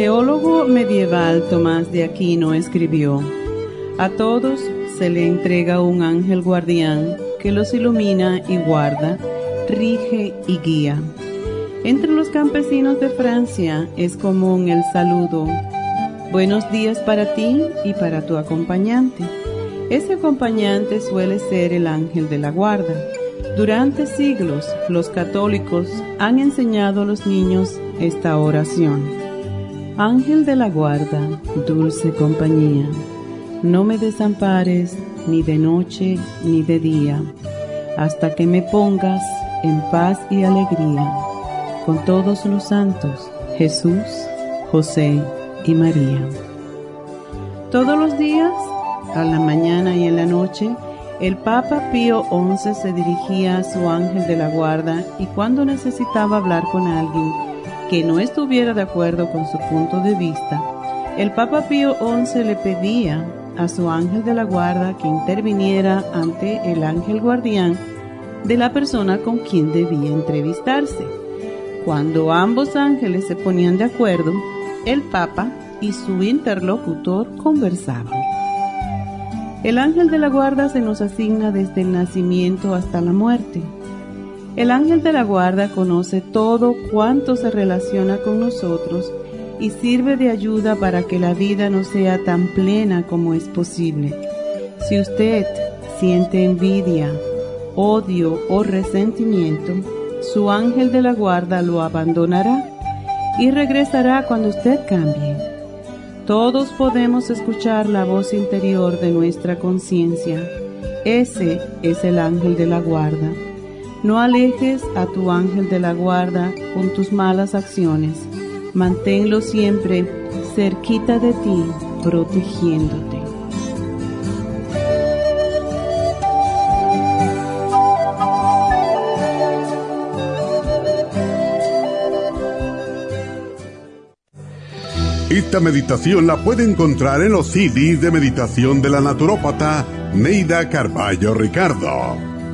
Teólogo medieval Tomás de Aquino escribió, A todos se le entrega un ángel guardián que los ilumina y guarda, rige y guía. Entre los campesinos de Francia es común el saludo, Buenos días para ti y para tu acompañante. Ese acompañante suele ser el ángel de la guarda. Durante siglos los católicos han enseñado a los niños esta oración. Ángel de la guarda, dulce compañía, no me desampares ni de noche ni de día, hasta que me pongas en paz y alegría con todos los santos, Jesús, José y María. Todos los días, a la mañana y en la noche, el Papa Pío XI se dirigía a su ángel de la guarda y cuando necesitaba hablar con alguien, que no estuviera de acuerdo con su punto de vista, el Papa Pío XI le pedía a su ángel de la guarda que interviniera ante el ángel guardián de la persona con quien debía entrevistarse. Cuando ambos ángeles se ponían de acuerdo, el Papa y su interlocutor conversaban. El ángel de la guarda se nos asigna desde el nacimiento hasta la muerte el ángel de la guarda conoce todo cuanto se relaciona con nosotros y sirve de ayuda para que la vida no sea tan plena como es posible. Si usted siente envidia, odio o resentimiento, su ángel de la guarda lo abandonará y regresará cuando usted cambie. Todos podemos escuchar la voz interior de nuestra conciencia. Ese es el ángel de la guarda. No alejes a tu ángel de la guarda con tus malas acciones. Manténlo siempre cerquita de ti, protegiéndote. Esta meditación la puede encontrar en los CDs de meditación de la naturópata Neida Carballo Ricardo.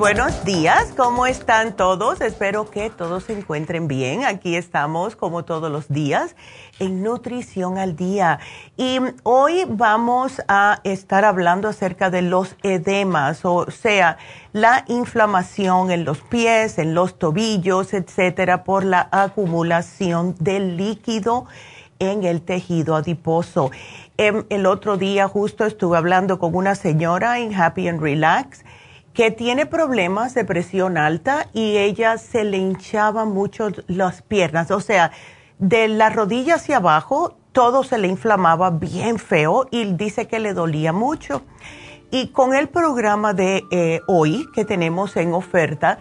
Buenos días, ¿cómo están todos? Espero que todos se encuentren bien. Aquí estamos como todos los días en Nutrición al Día. Y hoy vamos a estar hablando acerca de los edemas, o sea, la inflamación en los pies, en los tobillos, etcétera, por la acumulación del líquido en el tejido adiposo. Em, el otro día justo estuve hablando con una señora en Happy and Relax que tiene problemas de presión alta y ella se le hinchaba mucho las piernas, o sea, de la rodilla hacia abajo todo se le inflamaba bien feo y dice que le dolía mucho. Y con el programa de eh, hoy que tenemos en oferta,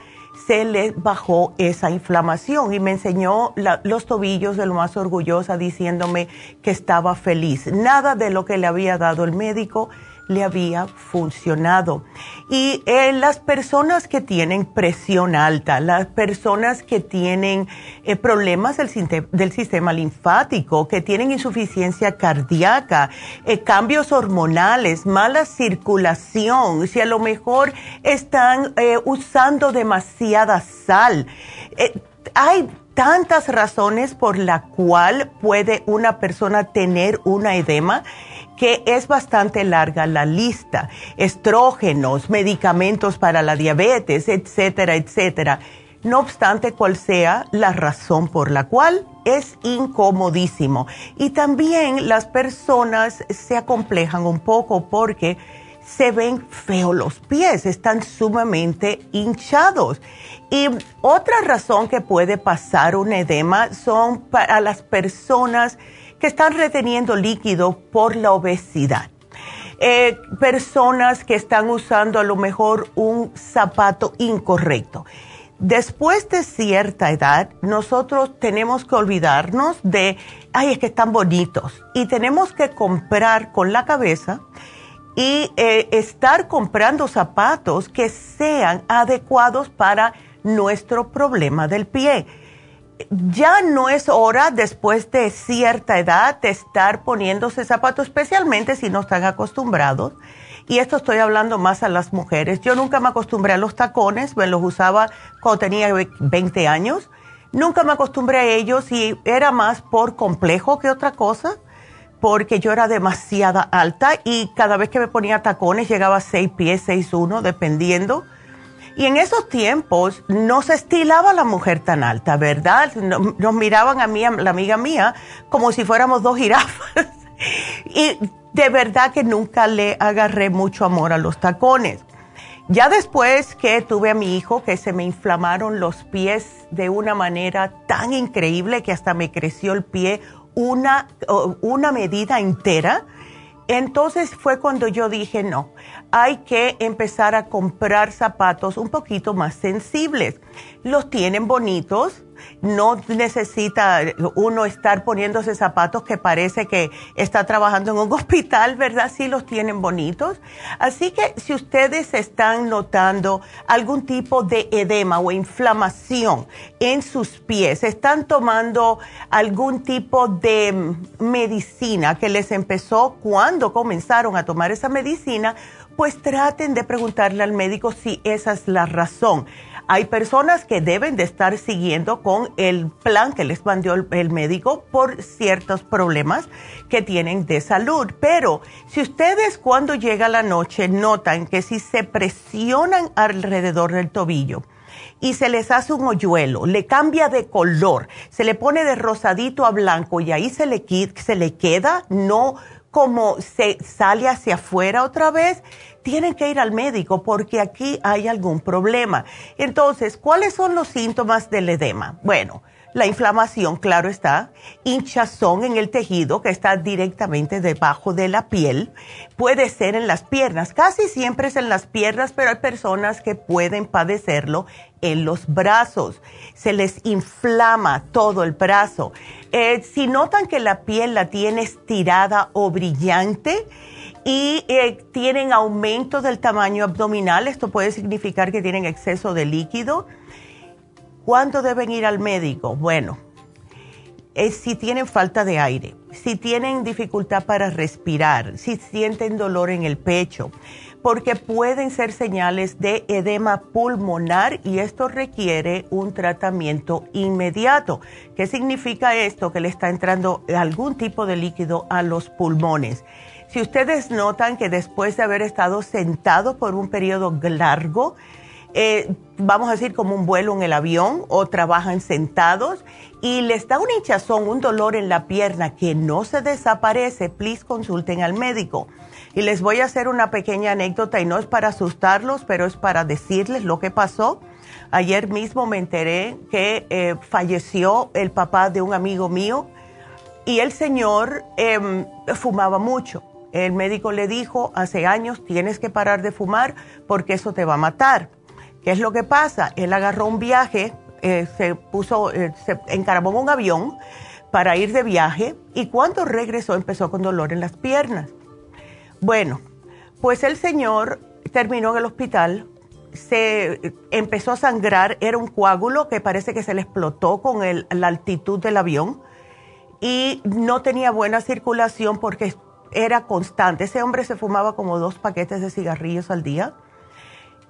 se le bajó esa inflamación y me enseñó los tobillos de lo más orgullosa diciéndome que estaba feliz. Nada de lo que le había dado el médico le había funcionado. Y eh, las personas que tienen presión alta, las personas que tienen eh, problemas del, sistema linfático, que tienen insuficiencia cardíaca, eh, cambios hormonales, mala circulación, si a lo mejor están usando demasiada sal, hay tantas razones por la cual puede una persona tener una edema que es bastante larga la lista. Estrógenos, medicamentos para la diabetes, etcétera, etcétera. No obstante cual sea la razón por la cual es incomodísimo. Y también las personas se acomplejan un poco porque se ven feos los pies, están sumamente hinchados. Y otra razón que puede pasar un edema son para las personas que están reteniendo líquido por la obesidad. Eh, personas que están usando a lo mejor un zapato incorrecto. Después de cierta edad, nosotros tenemos que olvidarnos de, ay, es que están bonitos. Y tenemos que comprar con la cabeza y eh, estar comprando zapatos que sean adecuados para nuestro problema del pie ya no es hora después de cierta edad de estar poniéndose zapatos, especialmente si no están acostumbrados. Y esto estoy hablando más a las mujeres. Yo nunca me acostumbré a los tacones, me los usaba cuando tenía 20 años. Nunca me acostumbré a ellos y era más por complejo que otra cosa, porque yo era demasiada alta y cada vez que me ponía tacones llegaba a 6 pies, 6'1, dependiendo y en esos tiempos no se estilaba la mujer tan alta, ¿verdad? Nos miraban a mí, a la amiga mía, como si fuéramos dos jirafas. y de verdad que nunca le agarré mucho amor a los tacones. Ya después que tuve a mi hijo, que se me inflamaron los pies de una manera tan increíble que hasta me creció el pie una, una medida entera, entonces fue cuando yo dije, no, hay que empezar a comprar zapatos un poquito más sensibles. Los tienen bonitos, no necesita uno estar poniéndose zapatos que parece que está trabajando en un hospital, ¿verdad? Sí los tienen bonitos. Así que si ustedes están notando algún tipo de edema o inflamación en sus pies, están tomando algún tipo de medicina que les empezó cuando comenzaron a tomar esa medicina, pues traten de preguntarle al médico si esa es la razón hay personas que deben de estar siguiendo con el plan que les mandó el, médico por ciertos problemas que tienen de salud. Pero si ustedes cuando llega la noche notan que si se presionan alrededor del tobillo, y se les hace un hoyuelo, le cambia de color, se le pone de rosadito a blanco y ahí se le, se le queda, no como se sale hacia afuera otra vez, tienen que ir al médico porque aquí hay algún problema. Entonces, ¿cuáles son los síntomas del edema? Bueno, la inflamación, claro está, hinchazón en el tejido que está directamente debajo de la piel, puede ser en las piernas, casi siempre es en las piernas, pero hay personas que pueden padecerlo en los brazos, se les inflama todo el brazo. Eh, si notan que la piel la tiene estirada o brillante, y eh, tienen aumento del tamaño abdominal, esto puede significar que tienen exceso de líquido. ¿Cuándo deben ir al médico? Bueno, es si tienen falta de aire, si tienen dificultad para respirar, si sienten dolor en el pecho, porque pueden ser señales de edema pulmonar y esto requiere un tratamiento inmediato. ¿Qué significa esto? Que le está entrando algún tipo de líquido a los pulmones. Si ustedes notan que después de haber estado sentado por un periodo largo, eh, vamos a decir, como un vuelo en el avión o trabajan sentados y les da un hinchazón, un dolor en la pierna que no se desaparece, please consulten al médico. Y les voy a hacer una pequeña anécdota y no es para asustarlos, pero es para decirles lo que pasó. Ayer mismo me enteré que eh, falleció el papá de un amigo mío y el señor em, fumaba mucho. El médico le dijo hace años, tienes que parar de fumar porque eso te va a matar. ¿Qué es lo que pasa? Él agarró un viaje, eh, se puso, eh, se encaramó en un avión para ir de viaje y cuando regresó empezó con dolor en las piernas. Bueno, pues el señor terminó en el hospital, se empezó a sangrar, era un coágulo que parece que se le explotó con la altitud del avión y no tenía buena circulación porque era constante. Ese hombre se fumaba como dos paquetes de cigarrillos al día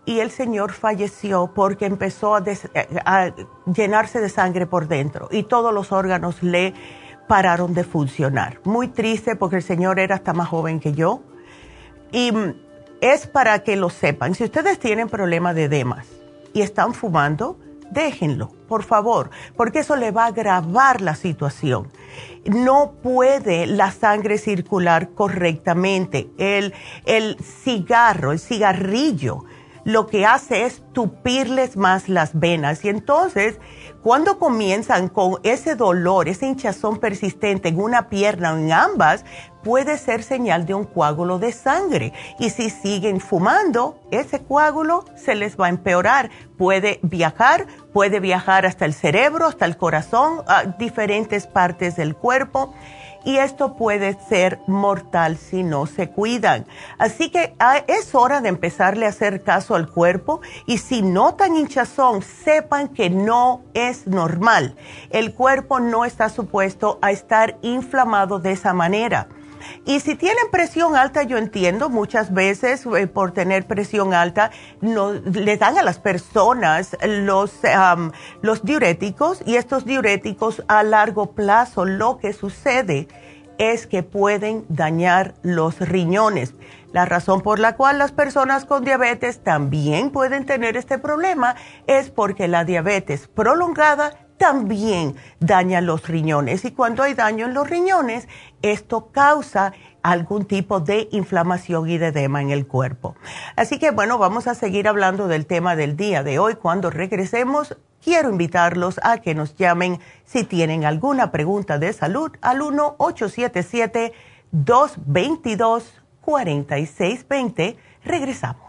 y el señor falleció porque empezó a, llenarse de sangre por dentro y todos los órganos le pararon de funcionar. Muy triste porque el señor era hasta más joven que yo. Y es para que lo sepan. Si ustedes tienen problemas de edemas y están fumando, déjenlo, por favor, porque eso le va a agravar la situación. No puede la sangre circular correctamente. El, el cigarro, el cigarrillo, lo que hace es tupirles más las venas. Y entonces, cuando comienzan con ese dolor, ese hinchazón persistente en una pierna o en ambas, puede ser señal de un coágulo de sangre. Y si siguen fumando, ese coágulo se les va a empeorar. Puede viajar, puede viajar hasta el cerebro, hasta el corazón, a diferentes partes del cuerpo. Y esto puede ser mortal si no se cuidan. Así que ah, es hora de empezarle a hacer caso al cuerpo y si notan hinchazón, sepan que no es normal. El cuerpo no está supuesto a estar inflamado de esa manera. Y si tienen presión alta, yo entiendo, muchas veces eh, por tener presión alta le dan a las personas los, los diuréticos y estos diuréticos a largo plazo lo que sucede es que pueden dañar los riñones. La razón por la cual las personas con diabetes también pueden tener este problema es porque la diabetes prolongada también daña los riñones y cuando hay daño en los riñones, esto causa algún tipo de inflamación y de edema en el cuerpo. Así que bueno, vamos a seguir hablando del tema del día de hoy. Cuando regresemos, quiero invitarlos a que nos llamen si tienen alguna pregunta de salud al 1-877-222-4620. Regresamos.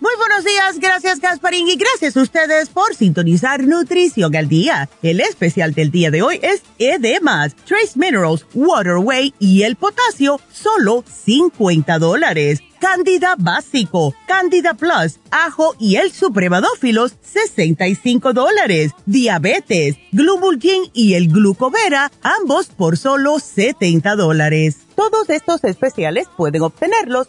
Muy buenos días, gracias Gasparín y gracias a ustedes por sintonizar Nutrición al Día. El especial del día de hoy es Edemas, Trace Minerals, Waterway y el potasio, solo 50 dólares. Candida Básico, Candida Plus, Ajo y el Supremadófilos, 65 dólares. Diabetes, Glubulgin y el Glucovera, ambos por solo 70 dólares. Todos estos especiales pueden obtenerlos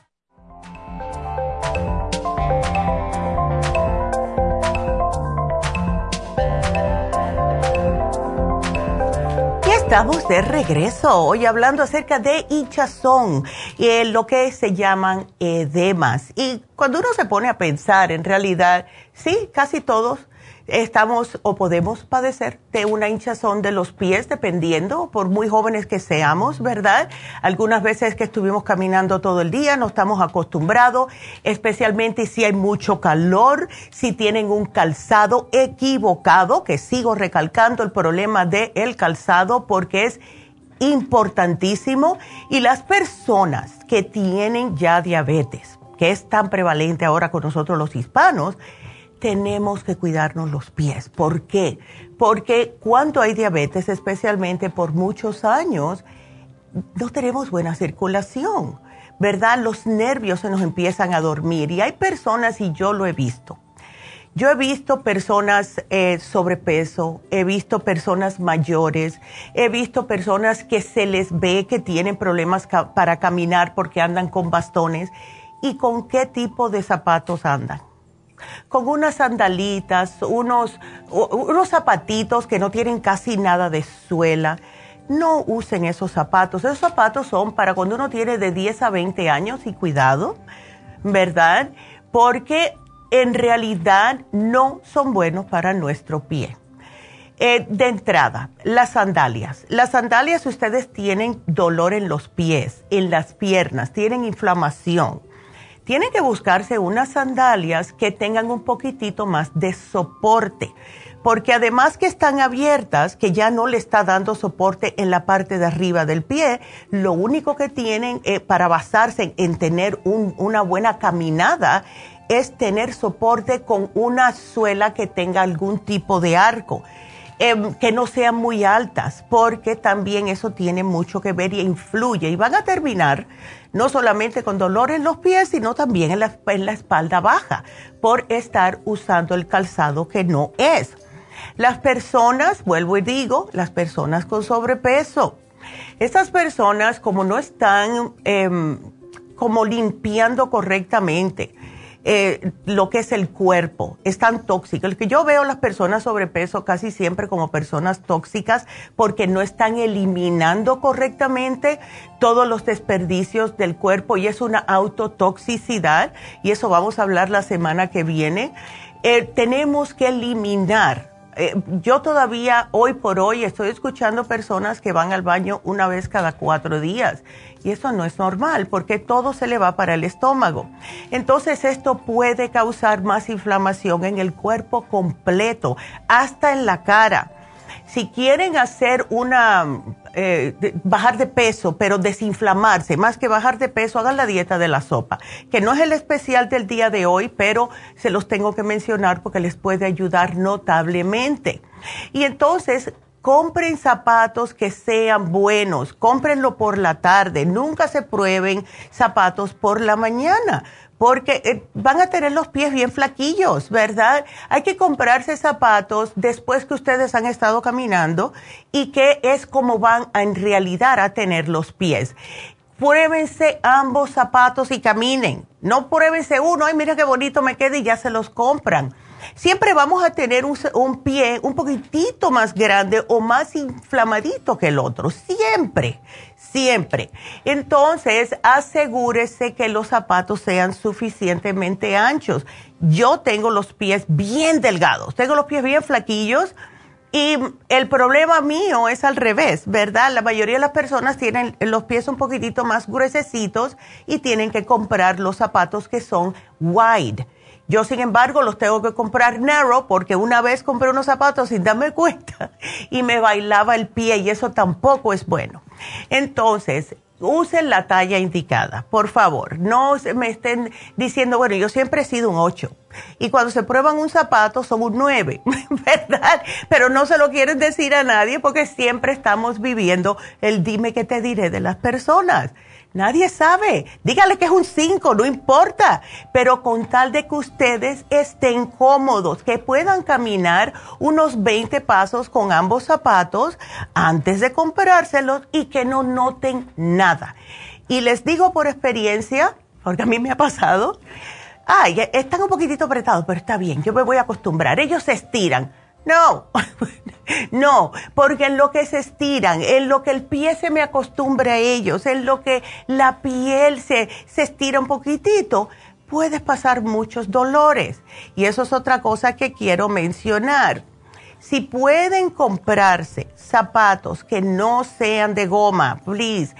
Estamos de regreso hoy hablando acerca de hinchazón y eh, lo que se llaman edemas. Y cuando uno se pone a pensar, en realidad, sí, casi todos estamos o podemos padecer de una hinchazón de los pies, dependiendo, por muy jóvenes que seamos, ¿verdad? Algunas veces que estuvimos caminando todo el día, no estamos acostumbrados, especialmente si hay mucho calor, si tienen un calzado equivocado, que sigo recalcando el problema del calzado porque es importantísimo, y las personas que tienen ya diabetes, que es tan prevalente ahora con nosotros los hispanos, tenemos que cuidarnos los pies. ¿Por qué? Porque cuando hay diabetes, especialmente por muchos años, no tenemos buena circulación, ¿verdad? Los nervios se nos empiezan a dormir y hay personas, y yo lo he visto, yo he visto personas eh, sobrepeso, he visto personas mayores, he visto personas que se les ve que tienen problemas para caminar porque andan con bastones y con qué tipo de zapatos andan con unas sandalitas, unos, unos zapatitos que no tienen casi nada de suela. No usen esos zapatos. Esos zapatos son para cuando uno tiene de 10 a 20 años y cuidado, ¿verdad? Porque en realidad no son buenos para nuestro pie. Eh, de entrada, las sandalias. Las sandalias ustedes tienen dolor en los pies, en las piernas, tienen inflamación tienen que buscarse unas sandalias que tengan un poquitito más de soporte, porque además que están abiertas, que ya no le está dando soporte en la parte de arriba del pie, lo único que tienen eh, para basarse en tener una buena caminada es tener soporte con una suela que tenga algún tipo de arco. Em, que no sean muy altas, porque también eso tiene mucho que ver y influye. Y van a terminar no solamente con dolor en los pies, sino también en la, en la espalda baja, por estar usando el calzado que no es. Las personas, vuelvo y digo, las personas con sobrepeso. Estas personas, como no están em, como limpiando correctamente, eh, lo que es el cuerpo. Es tan tóxico. Que yo veo las personas sobrepeso casi siempre como personas tóxicas porque no están eliminando correctamente todos los desperdicios del cuerpo y es una autotoxicidad y eso vamos a hablar la semana que viene. Eh, tenemos que eliminar eh, yo todavía hoy por hoy estoy escuchando personas que van al baño una vez cada cuatro días y eso no es normal porque todo se le va para el estómago. Entonces esto puede causar más inflamación en el cuerpo completo, hasta en la cara. Si quieren hacer una, eh, bajar de peso, pero desinflamarse, más que bajar de peso, hagan la dieta de la sopa, que no es el especial del día de hoy, pero se los tengo que mencionar porque les puede ayudar notablemente. Y entonces, compren zapatos que sean buenos, cómprenlo por la tarde, nunca se prueben zapatos por la mañana, porque eh, van a tener los pies bien flaquillos, ¿verdad? Hay que comprarse zapatos después que ustedes han estado caminando y que es como van en realidad a tener los pies. Pruébense ambos zapatos y caminen. No pruébense uno, ay, mira qué bonito me queda y ya se los compran siempre vamos a tener un, pie un poquitito más grande o más inflamadito que el otro, siempre, siempre. Entonces, asegúrese que los zapatos sean suficientemente anchos. Yo tengo los pies bien delgados, tengo los pies bien flaquillos. Y el problema mío es al revés, ¿verdad? La mayoría de las personas tienen los pies un poquitito más gruesecitos y tienen que comprar los zapatos que son wide yo, sin embargo, los tengo que comprar narrow porque una vez compré unos zapatos sin darme cuenta y me bailaba el pie y eso tampoco es bueno. Entonces, usen la talla indicada, por favor. No me estén diciendo, bueno, yo siempre he sido un 8 y cuando se prueban un zapato son un 9, ¿verdad? Pero no se lo quieren decir a nadie porque siempre estamos viviendo el dime que te diré de las personas. Nadie sabe. Dígale que es un 5, no importa. Pero con tal de que ustedes estén cómodos, que puedan caminar unos 20 pasos con ambos zapatos antes de comprárselos y que no noten nada. Y les digo por experiencia, porque a mí me ha pasado, ay, están un poquitito apretados, pero está bien, yo me voy a acostumbrar. Ellos se estiran. No, no, porque en lo que se estiran, en lo que el pie se me acostumbra a ellos, en lo que la piel se, se estira un poquitito, puedes pasar muchos dolores. Y eso es otra cosa que quiero mencionar. Si pueden comprarse zapatos que no sean de goma, please.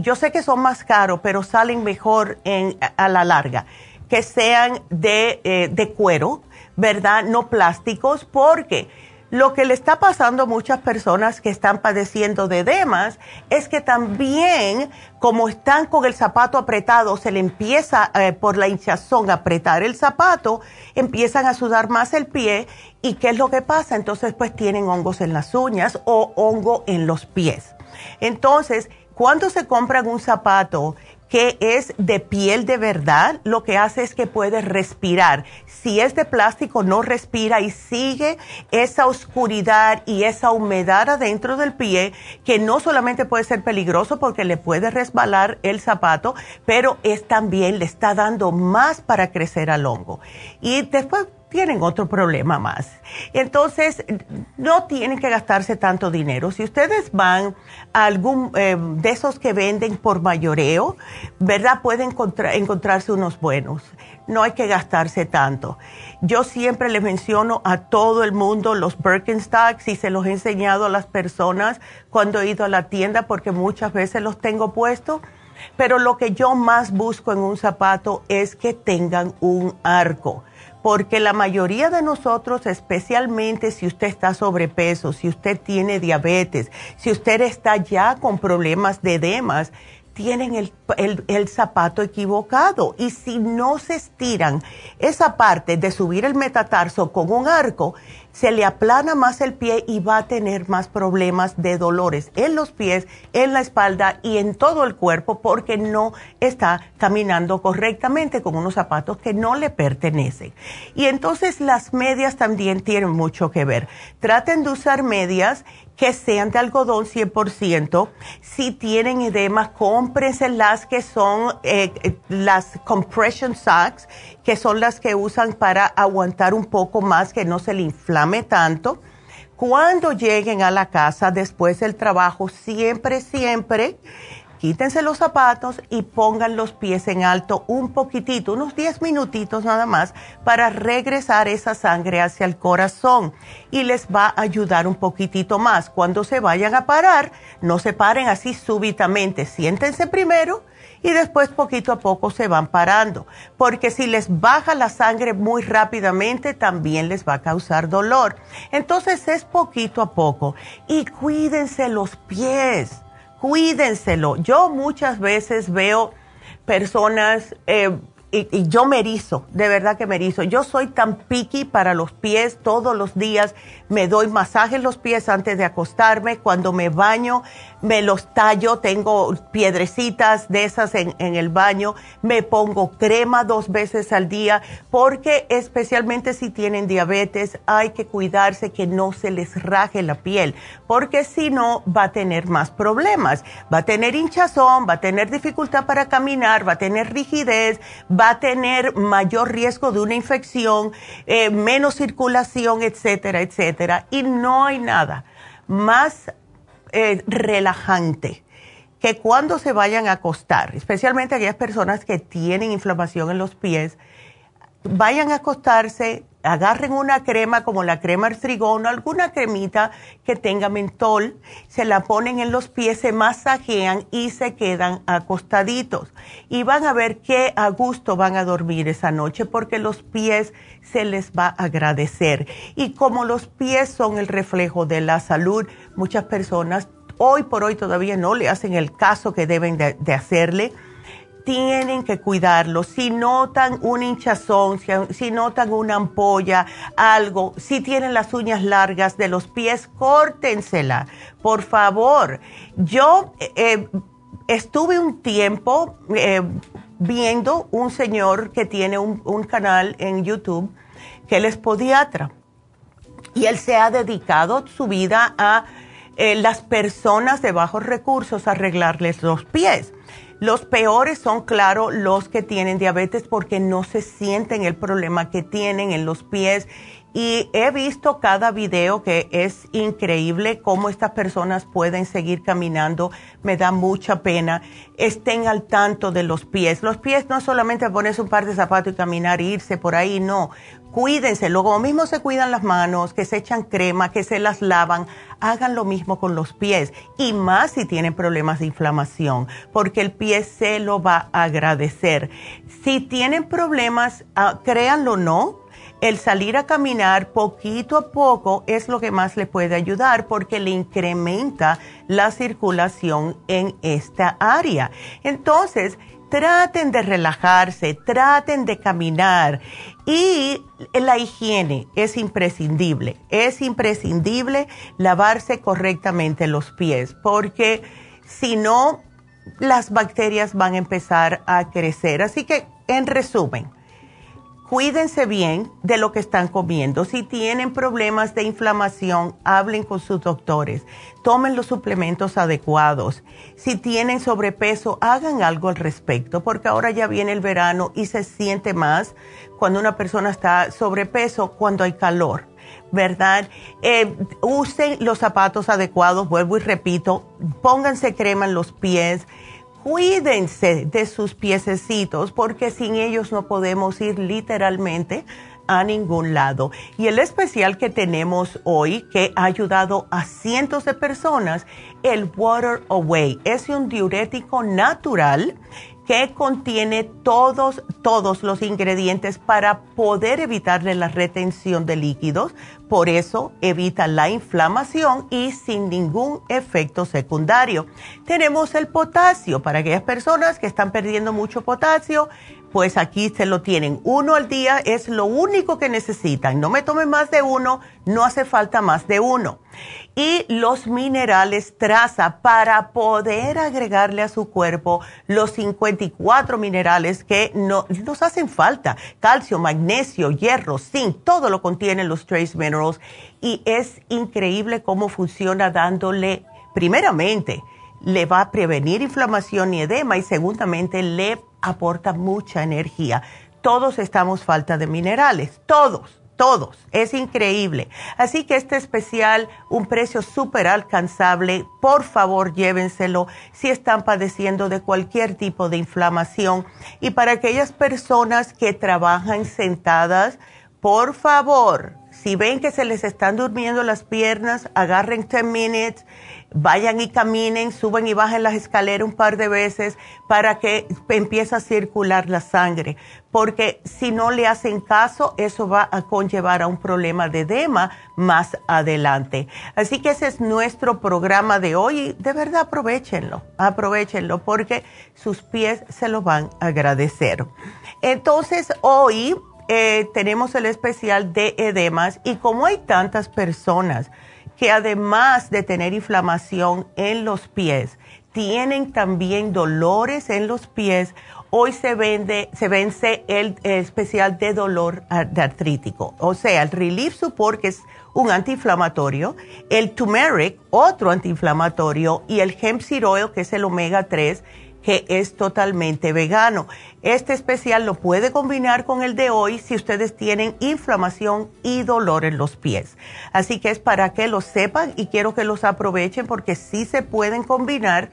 yo sé que son más caros, pero salen mejor en, a la larga. Que sean de, eh, de cuero, ¿verdad? No plásticos, porque lo que le está pasando a muchas personas que están padeciendo de edemas es que también, como están con el zapato apretado, se le empieza eh, por la hinchazón a apretar el zapato, empiezan a sudar más el pie. ¿Y qué es lo que pasa? Entonces, pues tienen hongos en las uñas o hongo en los pies. Entonces, cuando se compran un zapato que es de piel de verdad, lo que hace es que puede respirar. Si es de plástico, no respira y sigue esa oscuridad y esa humedad adentro del pie, que no solamente puede ser peligroso porque le puede resbalar el zapato, pero es también le está dando más para crecer al hongo. Y después tienen otro problema más. Entonces, no tienen que gastarse tanto dinero. Si ustedes van a algún eh, de esos que venden por mayoreo, ¿verdad? Pueden encontrarse unos buenos. No hay que gastarse tanto. Yo siempre les menciono a todo el mundo los Birkenstocks y se los he enseñado a las personas cuando he ido a la tienda porque muchas veces los tengo puestos. Pero lo que yo más busco en un zapato es que tengan un arco porque la mayoría de nosotros, especialmente si usted está sobrepeso, si usted tiene diabetes, si usted está ya con problemas de edemas, tienen el, el, zapato equivocado. Y si no se estiran esa parte de subir el metatarso con un arco, se le aplana más el pie y va a tener más problemas de dolores en los pies, en la espalda y en todo el cuerpo porque no está caminando correctamente con unos zapatos que no le pertenecen. Y entonces las medias también tienen mucho que ver. Traten de usar medias que sean de algodón 100%. Si tienen edema, cómprense las que son eh, las compression socks, que son las que usan para aguantar un poco más, que no se le inflame tanto. Cuando lleguen a la casa después del trabajo, siempre, siempre quítense los zapatos y pongan los pies en alto un poquitito, unos 10 minutitos nada más, para regresar esa sangre hacia el corazón. Y les va a ayudar un poquitito más. Cuando se vayan a parar, no se paren así súbitamente, siéntense primero y después poquito a poco se van parando, porque si les baja la sangre muy rápidamente también les va a causar dolor. Entonces es poquito a poco. Y cuídense los pies cuídenselo. Yo muchas veces veo personas eh, y, yo me erizo, de verdad que me erizo. Yo soy tan piqui para los pies todos los días. Me doy masaje en los pies antes de acostarme. Cuando me baño, me los tallo. Tengo piedrecitas de esas en, en el baño. Me pongo crema dos veces al día porque especialmente si tienen diabetes hay que cuidarse que no se les raje la piel porque si no va a tener más problemas. Va a tener hinchazón, va a tener dificultad para caminar, va a tener rigidez, a tener mayor riesgo de una infección, eh, menos circulación, etcétera, etcétera. Y no hay nada más eh, relajante que cuando se vayan a acostar, especialmente aquellas personas que tienen inflamación en los pies, vayan a acostarse, agarren una crema como la crema artrigón o alguna cremita que tenga mentol, se la ponen en los pies, se masajean y se quedan acostaditos. Y van a ver qué a gusto van a dormir esa noche porque los pies se les va a agradecer. Y como los pies son el reflejo de la salud, muchas personas hoy por hoy todavía no le hacen el caso que deben de, de hacerle tienen que cuidarlo. Si notan un hinchazón, si, notan una ampolla, algo, si tienen las uñas largas de los pies, córtensela, por favor. Yo, eh, estuve un tiempo eh, viendo un señor que tiene un, canal en YouTube que él es podiatra y él se ha dedicado su vida a eh, las personas de bajos recursos arreglarles los pies. Los peores son, claro, los que tienen diabetes porque no se sienten el problema que tienen en los pies y he visto cada video que es increíble cómo estas personas pueden seguir caminando. Me da mucha pena. Estén al tanto de los pies. Los pies no solamente ponerse un par de zapatos y caminar e irse por ahí, no. Cuídense. Luego mismo se cuidan las manos, que se echan crema, que se las lavan. Hagan lo mismo con los pies. Y más si tienen problemas de inflamación, porque el pie se lo va a agradecer. Si tienen problemas, ah, créanlo o no, el salir a caminar poquito a poco es lo que más le puede ayudar porque le incrementa la circulación en esta área. Entonces, traten de relajarse, traten de caminar y la higiene es imprescindible. Es imprescindible lavarse correctamente los pies porque si no, las bacterias van a empezar a crecer. Así que, en resumen, cuídense bien de lo que están comiendo. Si tienen problemas de inflamación, hablen con sus doctores. Tomen los suplementos adecuados. Si tienen sobrepeso, hagan algo al respecto, porque ahora ya viene el verano y se siente más cuando una persona está sobrepeso, cuando hay calor. ¿verdad? Eh, usen los zapatos adecuados, vuelvo y repito, pónganse crema en los pies, cuídense de sus piececitos porque sin ellos no podemos ir literalmente a ningún lado. Y el especial que tenemos hoy, que ha ayudado a cientos de personas, el Water Away, es un diurético natural que contiene todos, todos los ingredientes para poder evitarle la retención de líquidos. Por eso evita la inflamación y sin ningún efecto secundario. Tenemos el potasio para aquellas personas que están perdiendo mucho potasio pues aquí se lo tienen. Uno al día es lo único que necesitan. No me tomen más de uno, no hace falta más de uno. Y los minerales traza para poder agregarle a su cuerpo los 54 minerales que no, nos hacen falta. Calcio, magnesio, hierro, zinc, todo lo contienen los trace minerals. Y es increíble cómo funciona dándole, primeramente, le va a prevenir inflamación y edema y segundamente le aporta mucha energía. Todos estamos falta de minerales, todos, todos. Es increíble. Así que este especial, un precio súper alcanzable, por favor llévenselo si están padeciendo de cualquier tipo de inflamación. Y para aquellas personas que trabajan sentadas, por favor, si ven que se les están durmiendo las piernas, agarren 10 minutes vayan y caminen, suben y bajen las escaleras un par de veces para que empiece a circular la sangre, porque si no le hacen caso, eso va a conllevar a un problema de edema más adelante. Así que ese es nuestro programa de hoy y de verdad aprovechenlo, aprovechenlo porque sus pies se lo van a agradecer. Entonces hoy eh, tenemos el especial de edemas y como hay tantas personas, que además de tener inflamación en los pies, tienen también dolores en los pies. Hoy se vende, se vence el, especial de dolor artrítico, o sea, el Relief Support, que es un antiinflamatorio, el Turmeric, otro antiinflamatorio, y el Hemp Seed Oil, que es el omega 3, que es totalmente vegano. Este especial lo puede combinar con el de hoy si ustedes tienen inflamación y dolor en los pies. Así que es para que lo sepan y quiero que los aprovechen porque sí se pueden combinar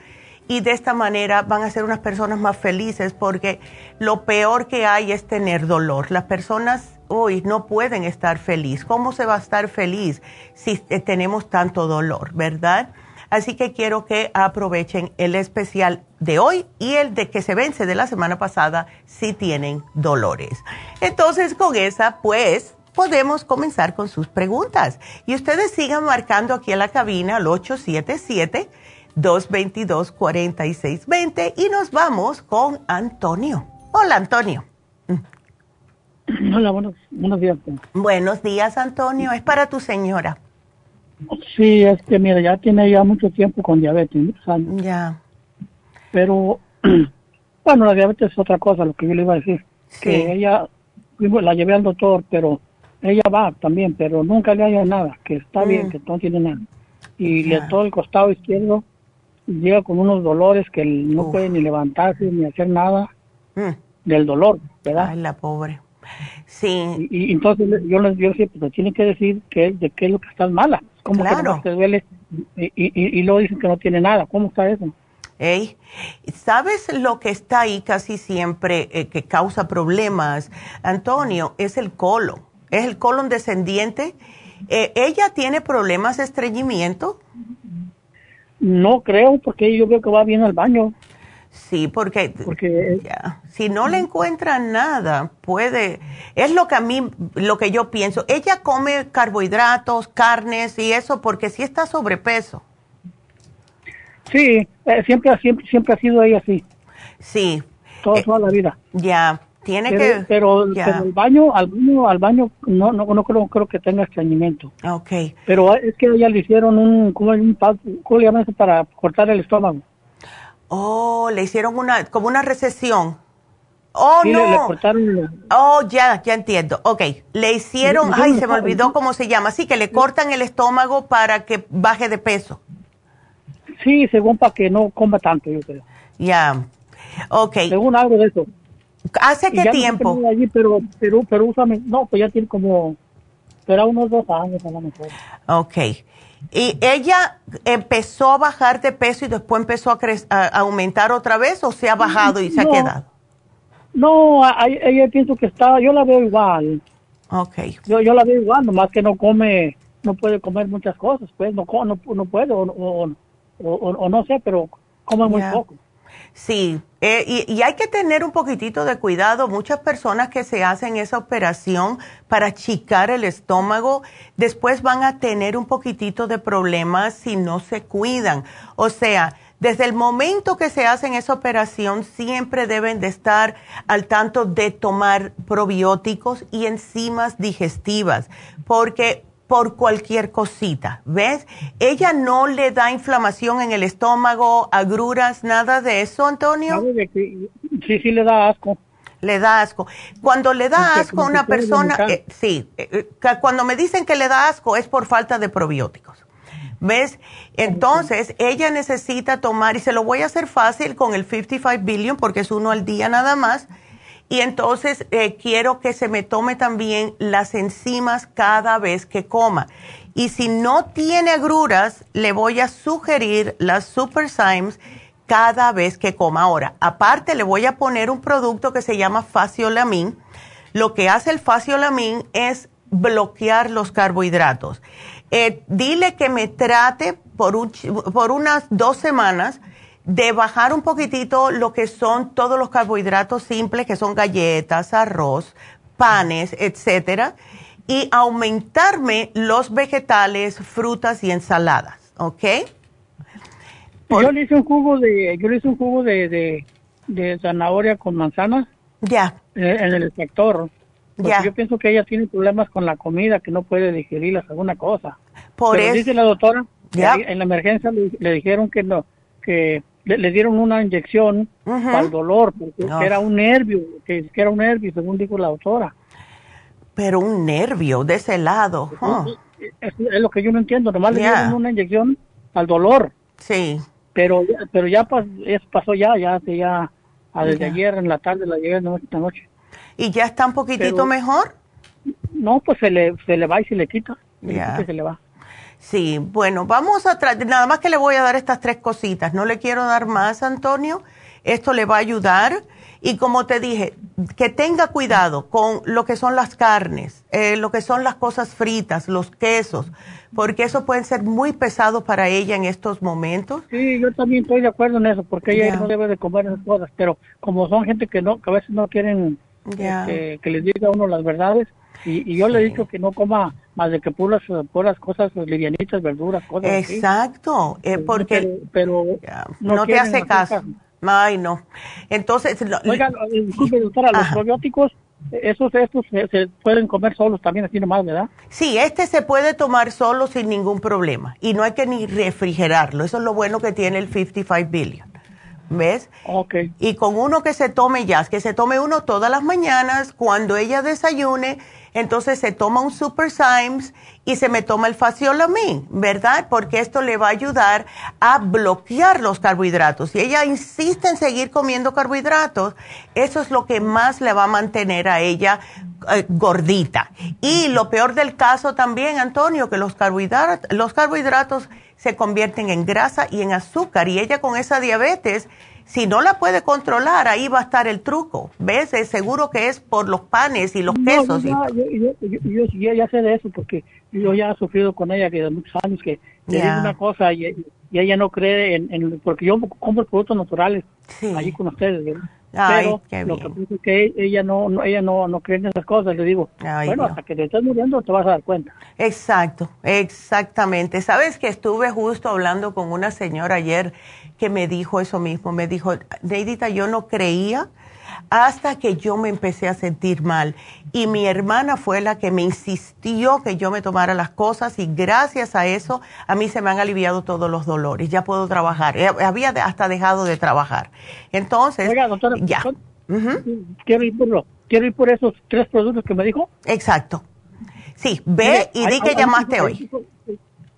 y de esta manera van a ser unas personas más felices porque lo peor que hay es tener dolor. Las personas hoy no pueden estar felices. ¿Cómo se va a estar feliz si tenemos tanto dolor, verdad? Así que quiero que aprovechen el especial de hoy y el de que se vence de la semana pasada si tienen dolores. Entonces, con esa, pues podemos comenzar con sus preguntas. Y ustedes sigan marcando aquí en la cabina al 877-222-4620 y nos vamos con Antonio. Hola, Antonio. Hola, buenos, buenos días. Buenos días, Antonio. Es para tu señora. Sí, es que mira, ya tiene ya mucho tiempo con diabetes, Ya. Pero, bueno, la diabetes es otra cosa, lo que yo le iba a decir. Que ella, la llevé al doctor, pero ella va también, pero nunca le haya nada, que está bien, mm. que no tiene nada. Y le todo el costado izquierdo llega con unos dolores que no puede ni levantarse ni hacer nada mm. del dolor, ¿verdad? Ay, la pobre. Sí. Y, entonces yo les yo siempre pues, tiene que decir que de qué es lo que está mala. ¿Cómo que no te duele? Y, y, y, luego dicen que no tiene nada. ¿Cómo está eso? Ey, ¿Sabes lo que está ahí casi siempre eh, que causa problemas, Antonio? Es el colon. Es el colon descendiente. Eh, ¿Ella tiene problemas de estreñimiento? No creo, porque yo veo que va bien al baño. Sí, porque, si no le encuentran nada, puede, es lo que a mí, lo que yo pienso. Ella come carbohidratos, carnes y eso porque sí está sobrepeso. Sí, eh, siempre, siempre, siempre ha sido ella así. Sí. Toda, eh, toda la vida. Ya, tiene que. Pero, al baño, al baño, al baño, no, no, no creo, creo que tenga estreñimiento. Ok. Pero es que ella le hicieron un, ¿cómo, un, ¿cómo le llaman eso para cortar el estómago? Oh, le hicieron una, como una recesión. Oh, no. Le, cortaron Oh, ya, ya entiendo. Ok, le hicieron, ay, se me olvidó cómo se llama. Sí, que le cortan el estómago para que baje de peso. Sí, según para que no coma tanto, yo creo. Ya, ok. Según algo de eso. ¿Hace qué tiempo? allí, pero, pero, pero úsame, no, pues ya tiene como, será unos dos años a lo mejor. Ok. ¿Y ella empezó a bajar de peso y después empezó a, aumentar otra vez o se ha bajado y se ha quedado? No, ella pienso que está, yo la veo igual. Ok. Yo, yo la veo igual, nomás que no come, no puede comer muchas cosas, pues no, no, no puede o, o, o, no sé, pero come muy poco. Sí, eh, y, hay que tener un poquitito de cuidado. Muchas personas que se hacen esa operación para achicar el estómago, después van a tener un poquitito de problemas si no se cuidan. O sea, desde el momento que se hacen esa operación, siempre deben de estar al tanto de tomar probióticos y enzimas digestivas, porque por cualquier cosita, ¿ves? Ella no le da inflamación en el estómago, agruras, nada de eso, Antonio. Sí, sí le da asco. Le da asco. Cuando le da asco a una persona, eh, sí, eh, eh, cuando me dicen que le da asco es por falta de probióticos. ¿Ves? Entonces, ella necesita tomar, y se lo voy a hacer fácil con el 55 billion, porque es uno al día nada más, y entonces eh, quiero que se me tome también las enzimas cada vez que coma. Y si no tiene agruras, le voy a sugerir las Super Symes cada vez que coma. Ahora, aparte le voy a poner un producto que se llama Faciolamin. Lo que hace el Faciolamin es bloquear los carbohidratos. Eh, dile que me trate por, por unas dos semanas de bajar un poquitito lo que son todos los carbohidratos simples, que son galletas, arroz, panes, etcétera, y aumentarme los vegetales, frutas y ensaladas, ¿ok? Yo le hice un jugo de, yo le hice un jugo de, de, zanahoria con manzanas. Ya. Eh, en el sector. Ya. Yo pienso que ella tiene problemas con la comida, que no puede digerirlas, alguna cosa. Por eso. Dice la doctora, en la emergencia le dijeron que no, que le, dieron una inyección para el dolor, porque era un nervio, que, era un nervio, según dijo la doctora. Pero un nervio de ese lado. Es, lo que yo no entiendo, nomás le dieron una inyección al dolor. Sí. Pero, pero ya pasó ya, ya, ya, desde ayer en la tarde la llegué esta noche. ¿Y ya está un poquitito mejor? No, pues se le, se le va y se le quita. Se le va. Sí, bueno, vamos a tratar, nada más que le voy a dar estas tres cositas, no le quiero dar más, Antonio, esto le va a ayudar. Y como te dije, que tenga cuidado con lo que son las carnes, eh, lo que son las cosas fritas, los quesos, porque eso puede ser muy pesado para ella en estos momentos. Sí, yo también estoy de acuerdo en eso, porque ella no debe de comer esas cosas, pero como son gente que no, que a veces no quieren este, que les diga uno las verdades, y, yo le he dicho que no coma más de que puras, puras cosas livianitas, verduras, cosas Exacto, eh, porque pero, no, te hace caso. Ay, no. Entonces, oigan, disculpe, doctora, los probióticos, esos estos se, pueden comer solos también así nomás, ¿verdad? Sí, este se puede tomar solo sin ningún problema y no hay que ni refrigerarlo. Eso es lo bueno que tiene el 55 billion. ¿ves? Ok. Y con uno que se tome ya, que se tome uno todas las mañanas, cuando ella desayune, entonces se toma un Super Symes y se me toma el faciolamin, ¿verdad? Porque esto le va a ayudar a bloquear los carbohidratos. Si ella insiste en seguir comiendo carbohidratos, eso es lo que más le va a mantener a ella eh, gordita. Y lo peor del caso también, Antonio, que los carbohidratos, los carbohidratos se convierten en grasa y en azúcar y ella con esa diabetes si no la puede controlar, ahí va a estar el truco. ¿Ves? Es seguro que es por los panes y los quesos. No, yo, yo, yo, ya sé de eso porque yo ya he sufrido con ella que de muchos años que le digo una cosa y, ella no cree en, porque yo compro productos naturales allí con ustedes. Pero lo que pasa es que ella no, ella no, no cree en esas cosas. Le digo, bueno, hasta que te estés muriendo te vas a dar cuenta. Exacto, exactamente. Sabes que estuve justo hablando con una señora ayer que me dijo eso mismo. Me dijo, Neidita, yo no creía hasta que yo me empecé a sentir mal. Y mi hermana fue la que me insistió que yo me tomara las cosas y gracias a eso a mí se me han aliviado todos los dolores. Ya puedo trabajar. Eh, había hasta dejado de trabajar. Entonces, Oiga, doctora, ya. quiero, ir por quiero ir por esos tres productos que me dijo. Exacto. Sí, ve y di que llamaste hoy.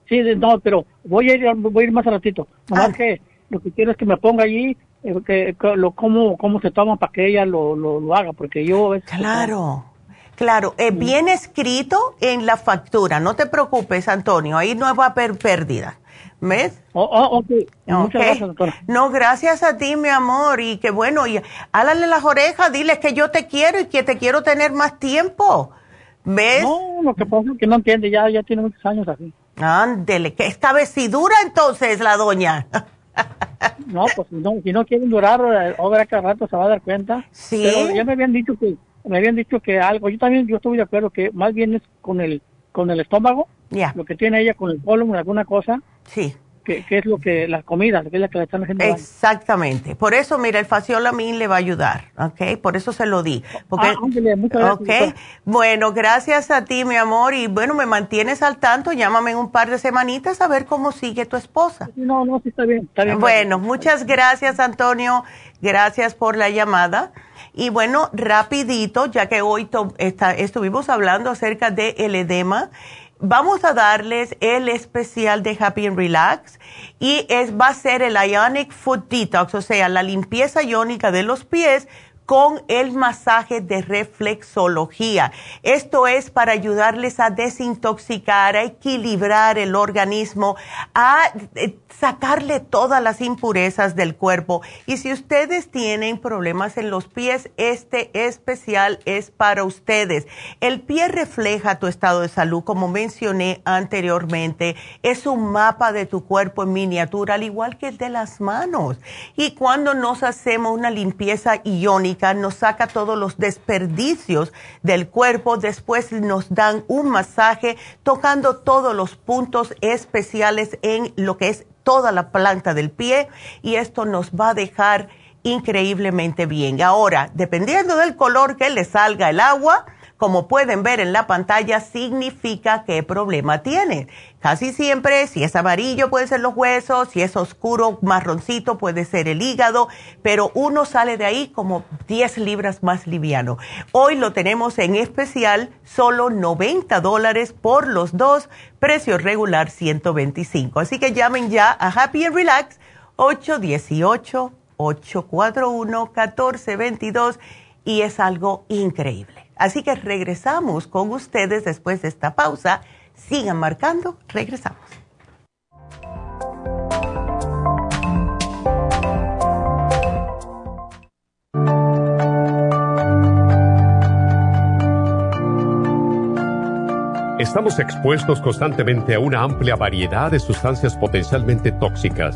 Sí, no, pero voy a ir, voy a ir más a ratito. Nomás ah. que lo que quiero es que me ponga allí eh, que, lo, cómo, cómo se toma para que ella lo, lo, haga, porque yo... Claro, claro. Eh, bien escrito en la factura, no te preocupes, Antonio, ahí no va a haber pérdida. ¿Ves? Oh, oh, okay. Muchas gracias, doctora. No, gracias a ti, mi amor. Y que bueno, y álale las orejas, diles que yo te quiero y que te quiero tener más tiempo. ¿Ves? No, lo que pasa es que no entiende, ya, ya tiene muchos años así. Ándele, que esta vestidura entonces la doña. No, pues no, si no quieren durar, obra cada rato se va a dar cuenta. Sí. Pero ya me habían dicho que, me habían dicho que algo, yo también, yo estoy de acuerdo que más bien es con el, con el estómago, lo que tiene ella con el colon, alguna cosa. Sí que, es lo que, la comida, que es la que le están haciendo Exactamente. Por eso, mira, el faciolamin le va a ayudar, ¿ok? Por eso se lo di. Porque, ah, muchas gracias. Bueno, gracias a ti, mi amor, y bueno, me mantienes al tanto, llámame en un par de semanitas a ver cómo sigue tu esposa. No, no, sí está bien, está bien. Bueno, muchas gracias, Antonio, gracias por la llamada. Y bueno, rapidito, ya que hoy estuvimos hablando acerca de el edema, vamos a darles el especial de Happy and Relax y es, va a ser el Ionic Foot Detox, o sea, la limpieza iónica de los pies con el masaje de reflexología. Esto es para ayudarles a desintoxicar, a equilibrar el organismo, a eh, sacarle todas las impurezas del cuerpo. Y si ustedes tienen problemas en los pies, este especial es para ustedes. El pie refleja tu estado de salud, como mencioné anteriormente. Es un mapa de tu cuerpo en miniatura, al igual que el de las manos. Y cuando nos hacemos una limpieza iónica, nos saca todos los desperdicios del cuerpo, después nos dan un masaje tocando todos los puntos especiales en lo que es toda la planta del pie y esto nos va a dejar increíblemente bien. Ahora, dependiendo del color que le salga el agua, como pueden ver en la pantalla, significa qué problema tiene. Casi siempre, si es amarillo puede ser los huesos, si es oscuro, marroncito puede ser el hígado, pero uno sale de ahí como 10 libras más liviano. Hoy lo tenemos en especial, solo 90 dólares por los dos, precio regular 125. Así que llamen ya a Happy and Relax 818 841 1422 y es algo increíble. Así que regresamos con ustedes después de esta pausa. Sigan marcando, regresamos. Estamos expuestos constantemente a una amplia variedad de sustancias potencialmente tóxicas.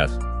Yes.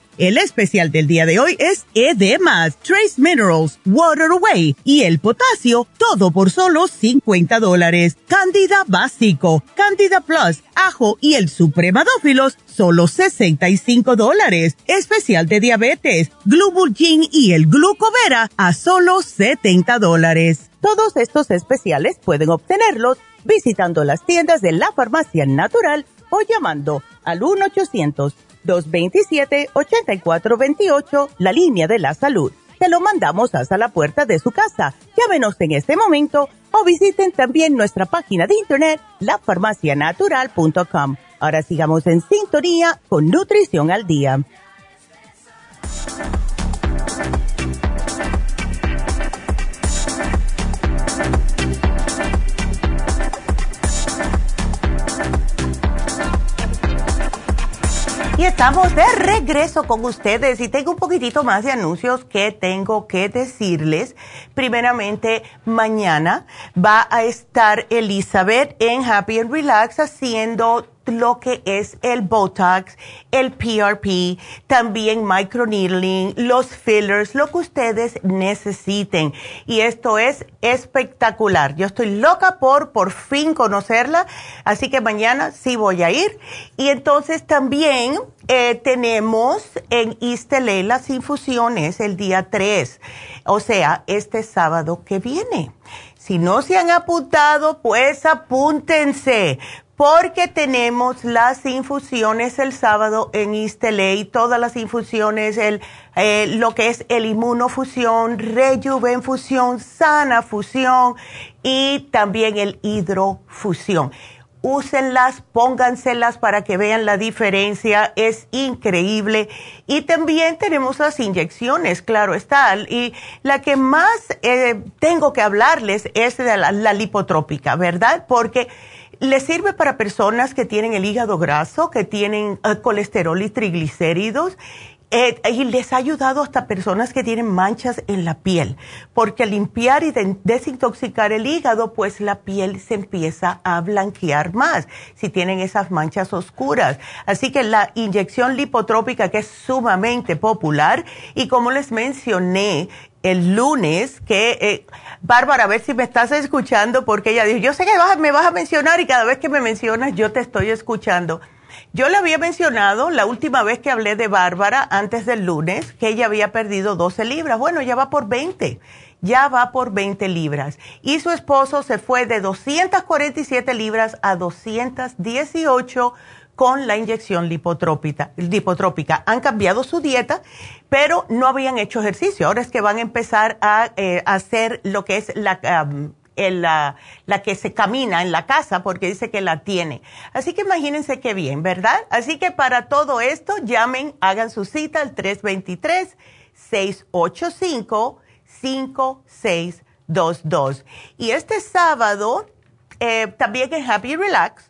El especial del día de hoy es Edemas, Trace Minerals, Water Away y el potasio, todo por solo 50 dólares. Candida básico, Candida Plus, ajo y el supremadófilos, solo 65 dólares. Especial de diabetes, Glubulgin y el Glucovera a solo 70 dólares. Todos estos especiales pueden obtenerlos visitando las tiendas de la farmacia natural o llamando al 1 800 227-8428, la línea de la salud. Te lo mandamos hasta la puerta de su casa. Llámenos en este momento o visiten también nuestra página de internet, lafarmacianatural.com. Ahora sigamos en sintonía con Nutrición al Día. Y estamos de regreso con ustedes y tengo un poquitito más de anuncios que tengo que decirles. Primeramente, mañana va a estar Elizabeth en Happy and Relax haciendo lo que es el Botox, el PRP, también microneedling, los fillers, lo que ustedes necesiten. Y esto es espectacular. Yo estoy loca por por fin conocerla, así que mañana sí voy a ir. Y entonces también eh, tenemos en Istele las infusiones el día 3, o sea, este sábado que viene. Si no se han apuntado, pues apúntense, porque tenemos las infusiones el sábado en y todas las infusiones, el, eh, lo que es el inmunofusión, rejuvenfusión, sana fusión y también el hidrofusión. Úsenlas, pónganselas para que vean la diferencia, es increíble. Y también tenemos las inyecciones, claro está. Y la que más eh, tengo que hablarles es de la lipotrópica, ¿verdad? Porque le sirve para personas que tienen el hígado graso, que tienen eh, colesterol y triglicéridos. Eh, y les ha ayudado hasta personas que tienen manchas en la piel, porque al limpiar y desintoxicar el hígado, pues la piel se empieza a blanquear más si tienen esas manchas oscuras. Así que la inyección lipotrópica, que es sumamente popular, y como les mencioné, el lunes que, eh, Bárbara, a ver si me estás escuchando, porque ella dijo, yo sé que me vas a mencionar y cada vez que me mencionas yo te estoy escuchando. Yo le había mencionado la última vez que hablé de Bárbara, antes del lunes, que ella había perdido 12 libras. Bueno, ya va por 20, ya va por 20 libras. Y su esposo se fue de 247 libras a 218 con la inyección lipotrópica. Han cambiado su dieta, pero no habían hecho ejercicio. Ahora es que van a empezar a, eh, hacer lo que es la, la, la, que se camina en la casa porque dice que la tiene. Así que imagínense qué bien, ¿verdad? Así que para todo esto, llamen, hagan su cita al 323-685-5622. Y este sábado, eh, también en Happy Relax,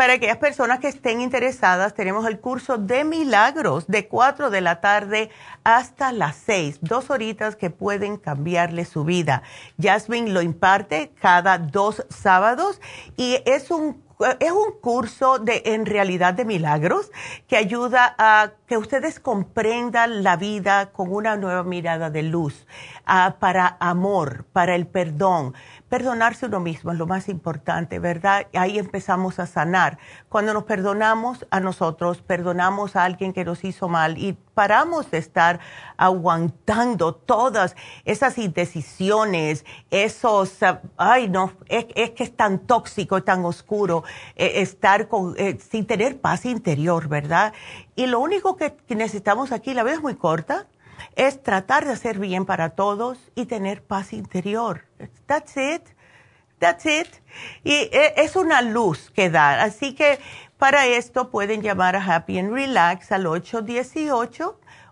para aquellas personas que estén interesadas, tenemos el curso de milagros de 4 de la tarde hasta las 6, dos horitas que pueden cambiarle su vida. Jasmine lo imparte cada dos sábados y es un es un curso de en realidad de milagros que ayuda a que ustedes comprendan la vida con una nueva mirada de luz, ah, para amor, para el perdón, Perdonarse uno mismo es lo más importante, ¿verdad? Ahí empezamos a sanar. Cuando nos perdonamos a nosotros, perdonamos a alguien que nos hizo mal y paramos de estar aguantando todas esas indecisiones, esos, ah, ay no, es, que es tan tóxico, tan oscuro eh, estar eh, sin tener paz interior, ¿verdad? Y lo único que necesitamos aquí, la vida es muy corta, es tratar de hacer bien para todos y tener paz interior. That's it. That's it. Y eh, es una luz que da. Así que para esto pueden llamar a Happy and Relax al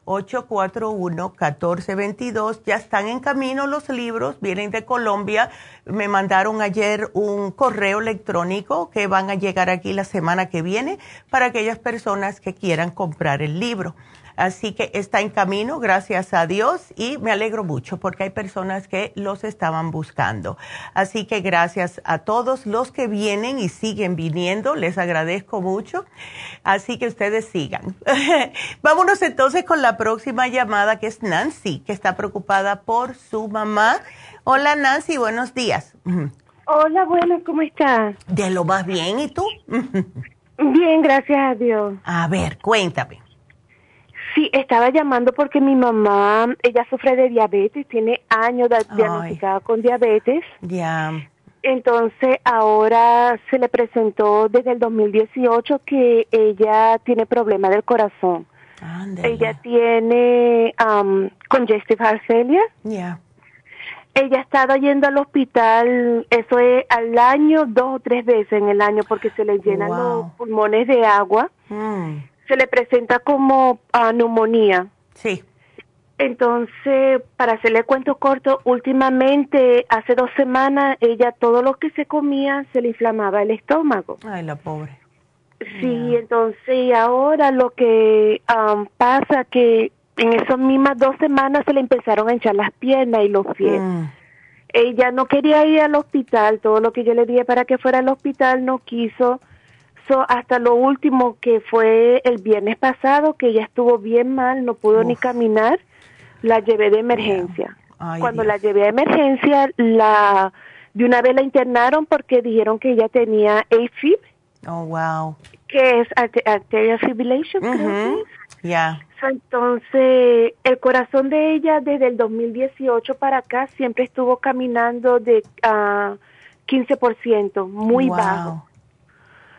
818-841-1422. Ya están en camino los libros, vienen de Colombia. Me mandaron ayer un correo electrónico que van a llegar aquí la semana que viene para aquellas personas que quieran comprar el libro. Así que está en camino, gracias a Dios, y me alegro mucho porque hay personas que los estaban buscando. Así que gracias a todos los que vienen y siguen viniendo, les agradezco mucho. Así que ustedes sigan. Vámonos entonces con la próxima llamada que es Nancy, que está preocupada por su mamá. Hola Nancy, buenos días. Hola, bueno, ¿cómo estás? De lo más bien, ¿y tú? bien, gracias a Dios. A ver, cuéntame. Sí, estaba llamando porque mi mamá, ella sufre de diabetes, tiene años de diagnosticada con diabetes. Ya. Entonces ahora se le presentó desde el 2018 que ella tiene problema del corazón. Ella tiene um, congestive heart failure. Ya. Ella ha estado yendo al hospital, eso es al año, dos o tres veces en el año, porque se le llenan los pulmones de agua. Mm se le presenta como uh, neumonía. Sí. Entonces, para hacerle cuento corto, últimamente, hace dos semanas, ella todo lo que se comía se le inflamaba el estómago. Ay, la pobre. Sí, entonces ahora lo que um, pasa que en esas mismas dos semanas se le empezaron a hinchar las piernas y los pies. Mm. Ella no quería ir al hospital, todo lo que yo le dije para que fuera al hospital no quiso hasta lo último que fue el viernes pasado, que ella estuvo bien mal, no pudo ni caminar, la llevé de emergencia. Cuando la llevé a emergencia, la de una vez la internaron porque dijeron que ella tenía AFib. Oh, wow. Que es arterial fibrillation, Ya. Entonces, el corazón de ella desde el 2018 para acá siempre estuvo caminando de uh, 15%, muy bajo.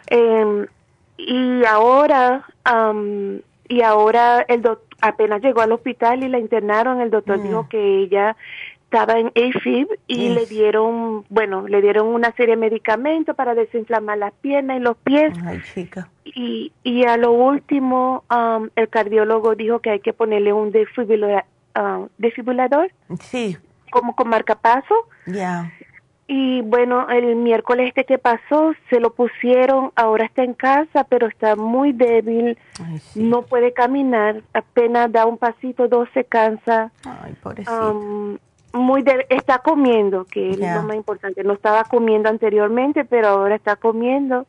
Eh, y ahora, y ahora el apenas llegó al hospital y la internaron, el doctor dijo mm. que ella estaba en AFib y le dieron, bueno, le dieron una serie de medicamentos para desinflamar las piernas y los pies. Ay, chica. Y, y a lo último, el cardiólogo dijo que hay que ponerle un defibrilador. desfibrilador. Sí. Como con marcapaso. Ya. Y bueno, el miércoles este que pasó se lo pusieron, ahora está en casa, pero está muy débil, no puede caminar, apenas da un pasito, dos se cansa. Ay, pobrecita. muy está comiendo, que es lo más importante. No estaba comiendo anteriormente, pero ahora está comiendo.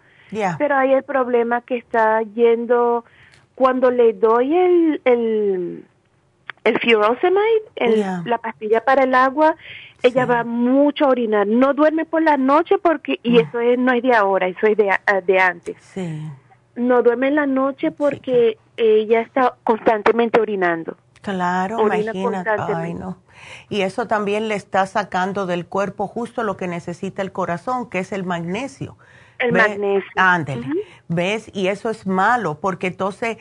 Pero hay el problema que está yendo, cuando le doy el, el, el furosemide, la pastilla para el agua, ella va mucho a orinar, no duerme por la noche porque, y eso es, no es de ahora, eso es de, ah, de antes. Sí. No duerme en la noche porque ella está constantemente orinando. Claro, imagínate. Ay, no. Y eso también le está sacando del cuerpo justo lo que necesita el corazón, que es el magnesio. El magnesio. Ándele. ¿Ves? Y eso es malo porque entonces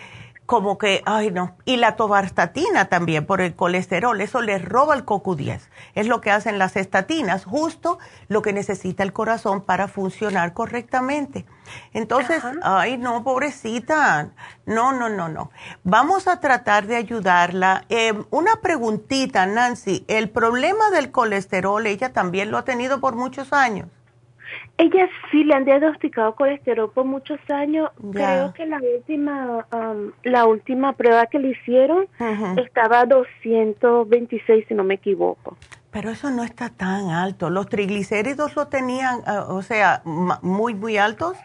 como que, ay no, y la tobarstatina también por el colesterol, eso le roba el CoQ10. Es lo que hacen las estatinas, justo lo que necesita el corazón para funcionar correctamente. Entonces, ay no, pobrecita, no, no, no, no. Vamos a tratar de ayudarla. Em, una preguntita, Nancy, el problema del colesterol, ella también lo ha tenido por muchos años. Ella sí le han diagnosticado colesterol por muchos años. Creo que la última um, la última prueba que le hicieron estaba a 226, si no me equivoco. Pero eso no está tan alto. ¿Los triglicéridos lo tenían, ah, o sea, muy, muy altos?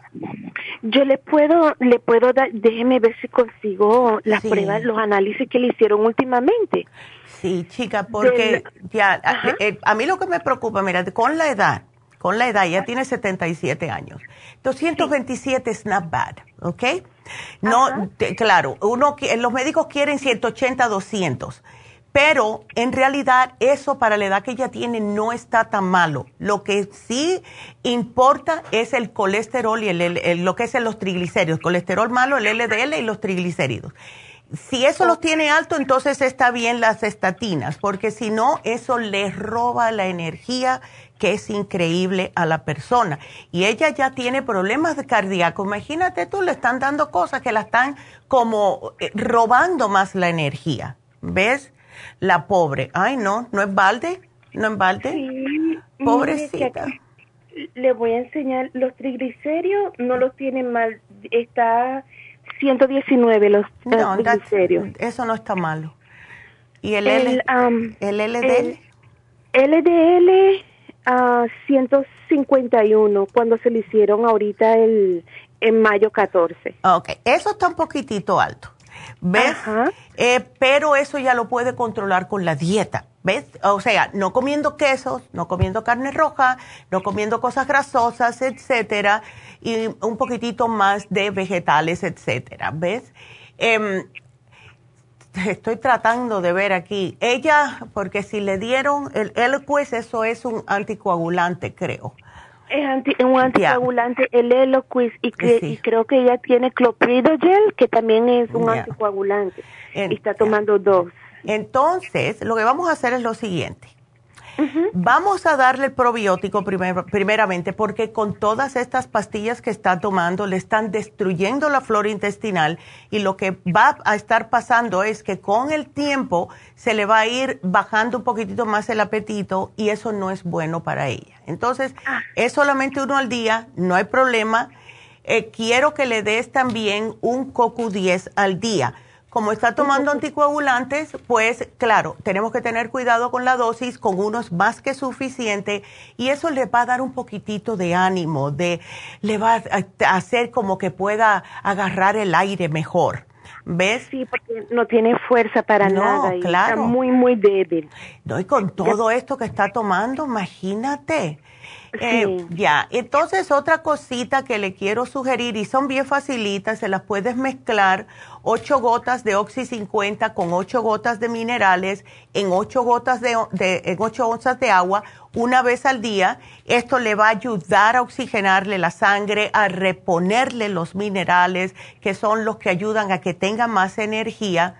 Yo le puedo, le puedo dar, déjeme ver si consigo las pruebas, los análisis que le hicieron últimamente. Sí, chica, porque ya, eh, a, mí lo que me preocupa, mira, con la edad, con la edad, ya tiene 77 años. 227 es not bad, ¿ok? No, claro, uno, los médicos quieren 180, 200, pero en realidad eso para la edad que ella tiene no está tan malo. Lo que sí importa es el colesterol y el, lo que es los triglicéridos, colesterol malo, el LDL y los triglicéridos. Si eso los tiene alto, entonces está bien las estatinas, porque si no, eso le roba la energía que es increíble a la persona. Y ella ya tiene problemas de cardíaco. Imagínate tú, le están dando cosas que la están como eh, robando más la energía. ¿Ves? La pobre. Ay, no, no es balde, no es balde. Sí, Pobrecita. Le voy a enseñar, los triglicéridos no los tienen mal, está 119 los no, triglicéridos. Eso no está malo. ¿Y el, el, um, el LDL? El LDL a 151 cuando se le hicieron ahorita el en mayo 14. Ok, eso está un poquitito alto. ¿Ves? Eh, pero eso ya lo puede controlar con la dieta. ¿Ves? O sea, no comiendo quesos, no comiendo carne roja, no comiendo cosas grasosas, etcétera, y un poquitito más de vegetales, etcétera. ¿Ves? Eh, estoy tratando de ver aquí. Ella, porque si le dieron el Eloquist, eso es un anticoagulante, creo. Es un anticoagulante, el Eloquist, y, y, creo que ella tiene clopridogel, que también es un anticoagulante. y está tomando dos. Entonces, lo que vamos a hacer es lo siguiente. Vamos a darle el probiótico primeramente porque con todas estas pastillas que está tomando le están destruyendo la flora intestinal y lo que va a estar pasando es que con el tiempo se le va a ir bajando un poquitito más el apetito y eso no es bueno para ella. Entonces, ah. es solamente uno al día, no hay problema. Eh, quiero que le des también un coco 10 al día como está tomando anticoagulantes, pues claro, tenemos que tener cuidado con la dosis, con unos más que suficiente, y eso le va a dar un poquitito de ánimo, de, le va a hacer como que pueda agarrar el aire mejor. ¿Ves? Sí, porque no tiene fuerza para nada y claro. está muy, muy débil. No, y con todo esto que está tomando, imagínate. Eh, ya, entonces otra cosita que le quiero sugerir, y son bien facilitas, se las puedes mezclar, 8 gotas de Oxy 50 con 8 gotas de minerales en 8 gotas de, en 8 onzas de agua una vez al día. Esto le va a ayudar a oxigenarle la sangre, a reponerle los minerales, que son los que ayudan a que tenga más energía,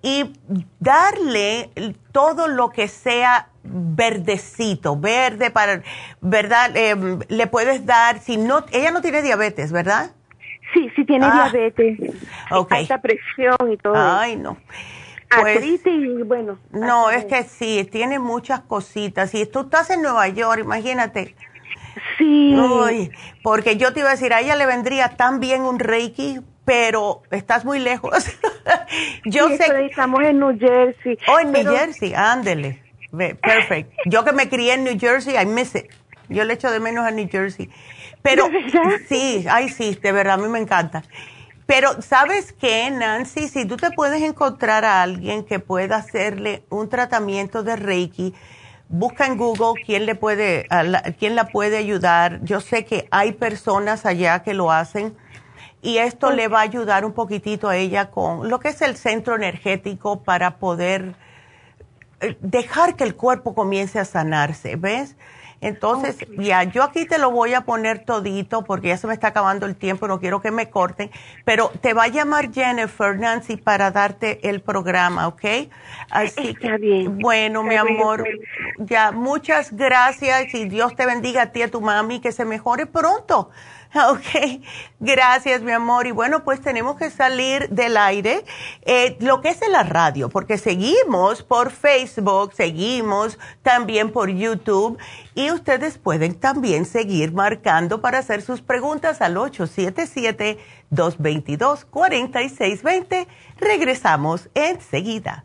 y darle todo lo que sea verdecito, verde para, ¿verdad? Em, le puedes dar, si no, ella no tiene diabetes, ¿verdad? Sí, sí tiene ah, diabetes, okay. alta presión y todo. Ay, no. Pues, y bueno. No, es que sí, tiene muchas cositas. Si tú estás en Nueva York, imagínate. Sí. porque yo te iba a decir, a ella le vendría tan bien un Reiki, pero estás muy lejos. yo sé. Estamos en New Jersey. Oh, en New Jersey, ándele. Perfecto. Yo que me crié en New Jersey, I miss it. Yo le echo de menos a New Jersey. Pero sí, ay sí, de verdad, a mí me encanta. Pero ¿sabes qué, Nancy? Si tú te puedes encontrar a alguien que pueda hacerle un tratamiento de Reiki, busca en Google quién le puede, quién la puede ayudar. Yo sé que hay personas allá que lo hacen y esto le va a ayudar un poquitito a ella con lo que es el centro energético para poder dejar que el cuerpo comience a sanarse, ¿ves? Entonces, ya, yo aquí te lo voy a poner todito porque ya se me está acabando el tiempo, no quiero que me corten, pero te va a llamar Jennifer Nancy para darte el programa, ¿ok? Así que, bien. bueno, mi amor, ya, muchas gracias y Dios te bendiga a ti y a tu mami, que se mejore pronto. Ok, gracias mi amor. Y bueno, pues tenemos que salir del aire, eh, lo que es en la radio, porque seguimos por Facebook, seguimos también por YouTube y ustedes pueden también seguir marcando para hacer sus preguntas al 877-222-4620. Regresamos enseguida.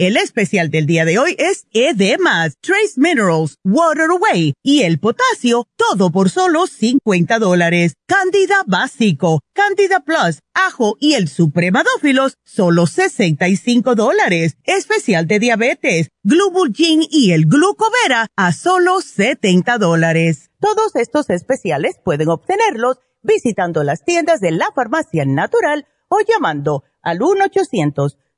El especial del día de hoy es Edemas, Trace Minerals, Water Away y el potasio, todo por solo 50 dólares. Candida básico, Candida Plus, ajo y el supremadófilos, solo 65 dólares. Especial de diabetes, Glubulgin y el Glucovera a solo 70 dólares. Todos estos especiales pueden obtenerlos visitando las tiendas de la farmacia natural o llamando al 1 800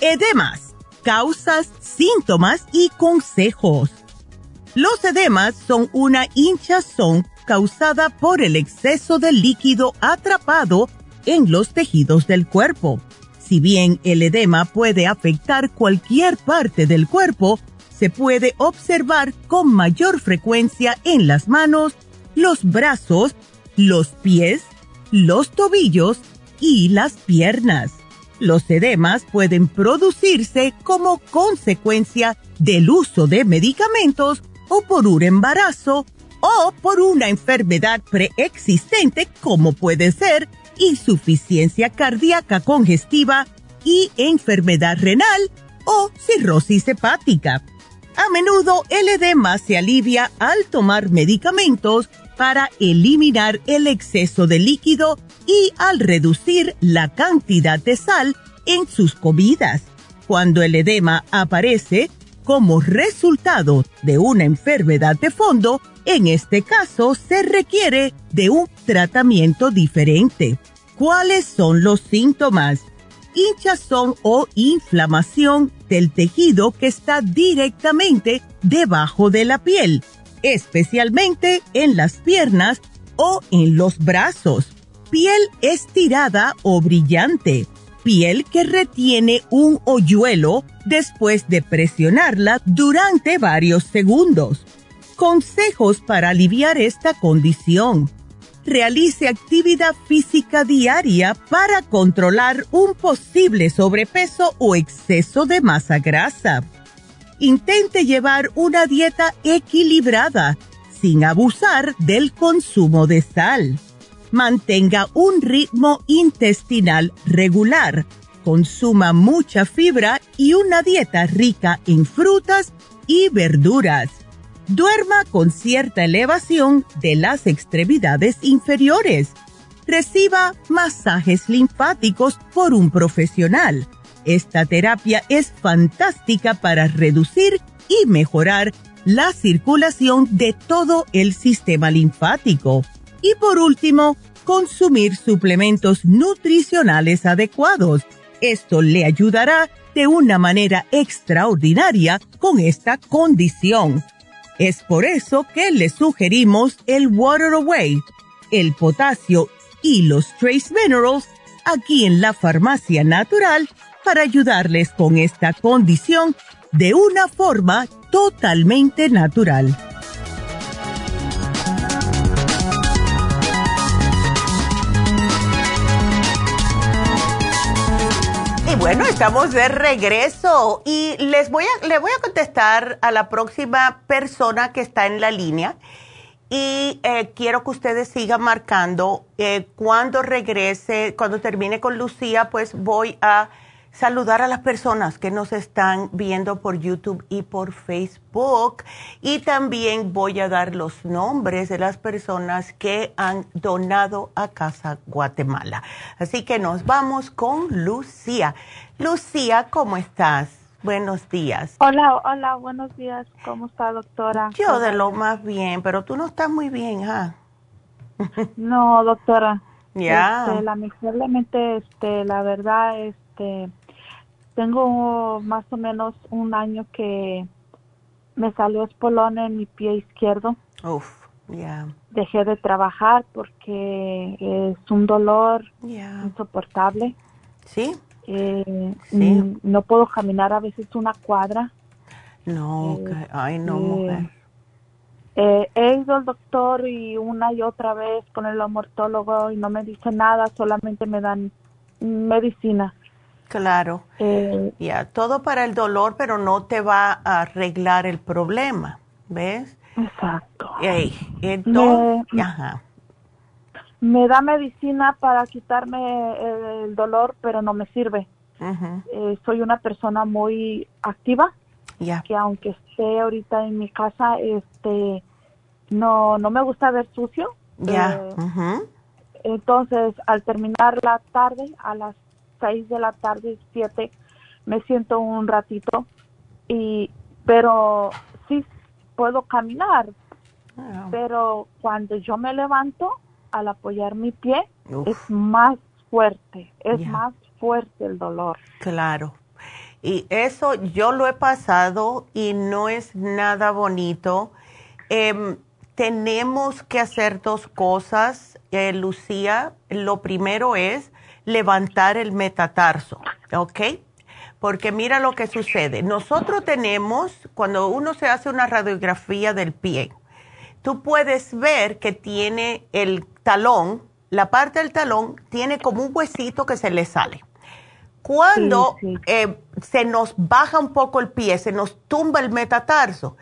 Edemas, causas, síntomas y consejos. Los edemas son una hinchazón causada por el exceso de líquido atrapado en los tejidos del cuerpo. Si bien el edema puede afectar cualquier parte del cuerpo, se puede observar con mayor frecuencia en las manos, los brazos, los pies, los tobillos y las piernas. Los edemas pueden producirse como consecuencia del uso de medicamentos o por un embarazo o por una enfermedad preexistente como puede ser insuficiencia cardíaca congestiva y enfermedad renal o cirrosis hepática. A menudo el edema se alivia al tomar medicamentos para eliminar el exceso de líquido y al reducir la cantidad de sal en sus comidas. Cuando el edema aparece como resultado de una enfermedad de fondo, en este caso se requiere de un tratamiento diferente. ¿Cuáles son los síntomas? Hinchazón o inflamación del tejido que está directamente debajo de la piel especialmente en las piernas o en los brazos. Piel estirada o brillante. Piel que retiene un hoyuelo después de presionarla durante varios segundos. Consejos para aliviar esta condición. realice actividad física diaria para controlar un posible sobrepeso o exceso de masa grasa. Intente llevar una dieta equilibrada sin abusar del consumo de sal. Mantenga un ritmo intestinal regular. Consuma mucha fibra y una dieta rica en frutas y verduras duerma con cierta elevación de las extremidades inferiores. Reciba masajes linfáticos por un profesional. Esta terapia es fantástica para reducir y mejorar la circulación de todo el sistema linfático. Y por último, consumir suplementos nutricionales adecuados. Esto le ayudará de una manera extraordinaria con esta condición es por eso que le sugerimos el Water Away, el potasio y los Trace Minerals aquí en la farmacia natural para ayudarles con esta condición de una forma totalmente natural. Bueno, estamos de regreso y les voy a, le voy a contestar a la próxima persona que está en la línea y eh, quiero que ustedes sigan marcando. Eh, cuando regrese, cuando termine con Lucía, pues voy a saludar a las personas que nos están viendo por YouTube y por Facebook. Y también voy a dar los nombres de las personas que han donado a Casa Guatemala. Así que nos vamos con Lucía. Lucía, ¿cómo estás? Buenos días. Hola, hola, buenos días. ¿Cómo está, doctora? Yo de lo más bien, pero tú no estás muy bien, ¿ah? No, doctora. Ya. Este, lamentablemente, este, la verdad, este, tengo más o menos un año que me salió espolón en mi pie izquierdo. Uf, ya. Dejé de trabajar porque es un dolor insoportable. ¿Sí? Eh, sí. No puedo caminar a veces una cuadra. No, eh, ay, no, eh, mujer. he ido al doctor y una y otra vez con el amortólogo y no me dice nada, solamente me dan medicina. Claro. Eh, ya, todo para el dolor, pero no te va a arreglar el problema, ¿ves? Exacto. entonces, me, da medicina para quitarme el dolor, pero no me sirve. Eh, soy una persona muy activa, ya. que aunque esté ahorita en mi casa, este, no, no me gusta ver sucio. Ya. Eh, entonces, al terminar la tarde, a las 6 de la tarde, 7, me siento un ratito, y, pero sí puedo caminar, pero cuando yo me levanto, al apoyar mi pie, es más fuerte, es más fuerte el dolor. Claro. Y eso yo lo he pasado y no es nada bonito. Em, tenemos que hacer dos cosas, eh, Lucía. Lo primero es levantar el metatarso, ¿ok? Porque mira lo que sucede. Nosotros tenemos, cuando uno se hace una radiografía del pie, tú puedes ver que tiene el talón, la parte del talón tiene como un huesito que se le sale. Cuando eh, se nos baja un poco el pie, se nos tumba el metatarso,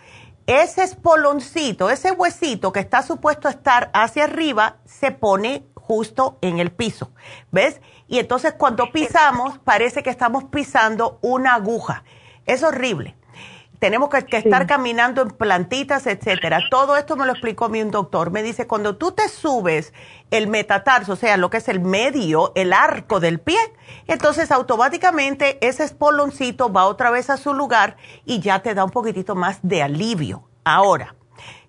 ese espoloncito, ese huesito que está supuesto a estar hacia arriba, se pone justo en el piso, ¿ves? Y entonces cuando pisamos parece que estamos pisando una aguja. Es horrible. Tenemos que, estar caminando en plantitas, etcétera. Todo esto me lo explicó a mí un doctor. Me dice, cuando tú te subes el metatarso, o sea, lo que es el medio, el arco del pie, entonces automáticamente ese espoloncito va otra vez a su lugar y ya te da un poquitito más de alivio. Ahora,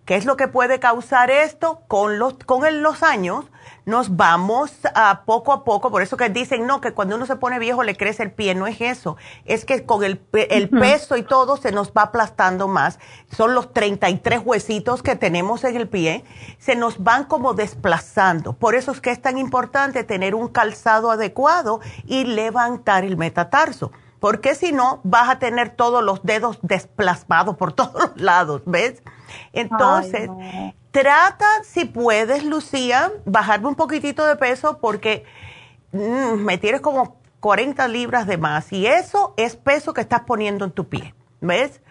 ¿qué es lo que puede causar esto? Con los, con los años nos vamos a poco a poco, por eso que dicen, no, que cuando uno se pone viejo le crece el pie, no es eso, es que con el, el peso y todo se nos va aplastando más, son los 33 huesitos que tenemos en el pie, se nos van como desplazando, por eso es que es tan importante tener un calzado adecuado y levantar el metatarso. Porque si no vas a tener todos los dedos desplazados por todos los lados, ¿ves? Entonces, trata, si puedes, Lucía, bajarme un poquitito de peso porque mm, me tienes como 40 libras de más y eso es peso que estás poniendo en tu pie, ¿ves?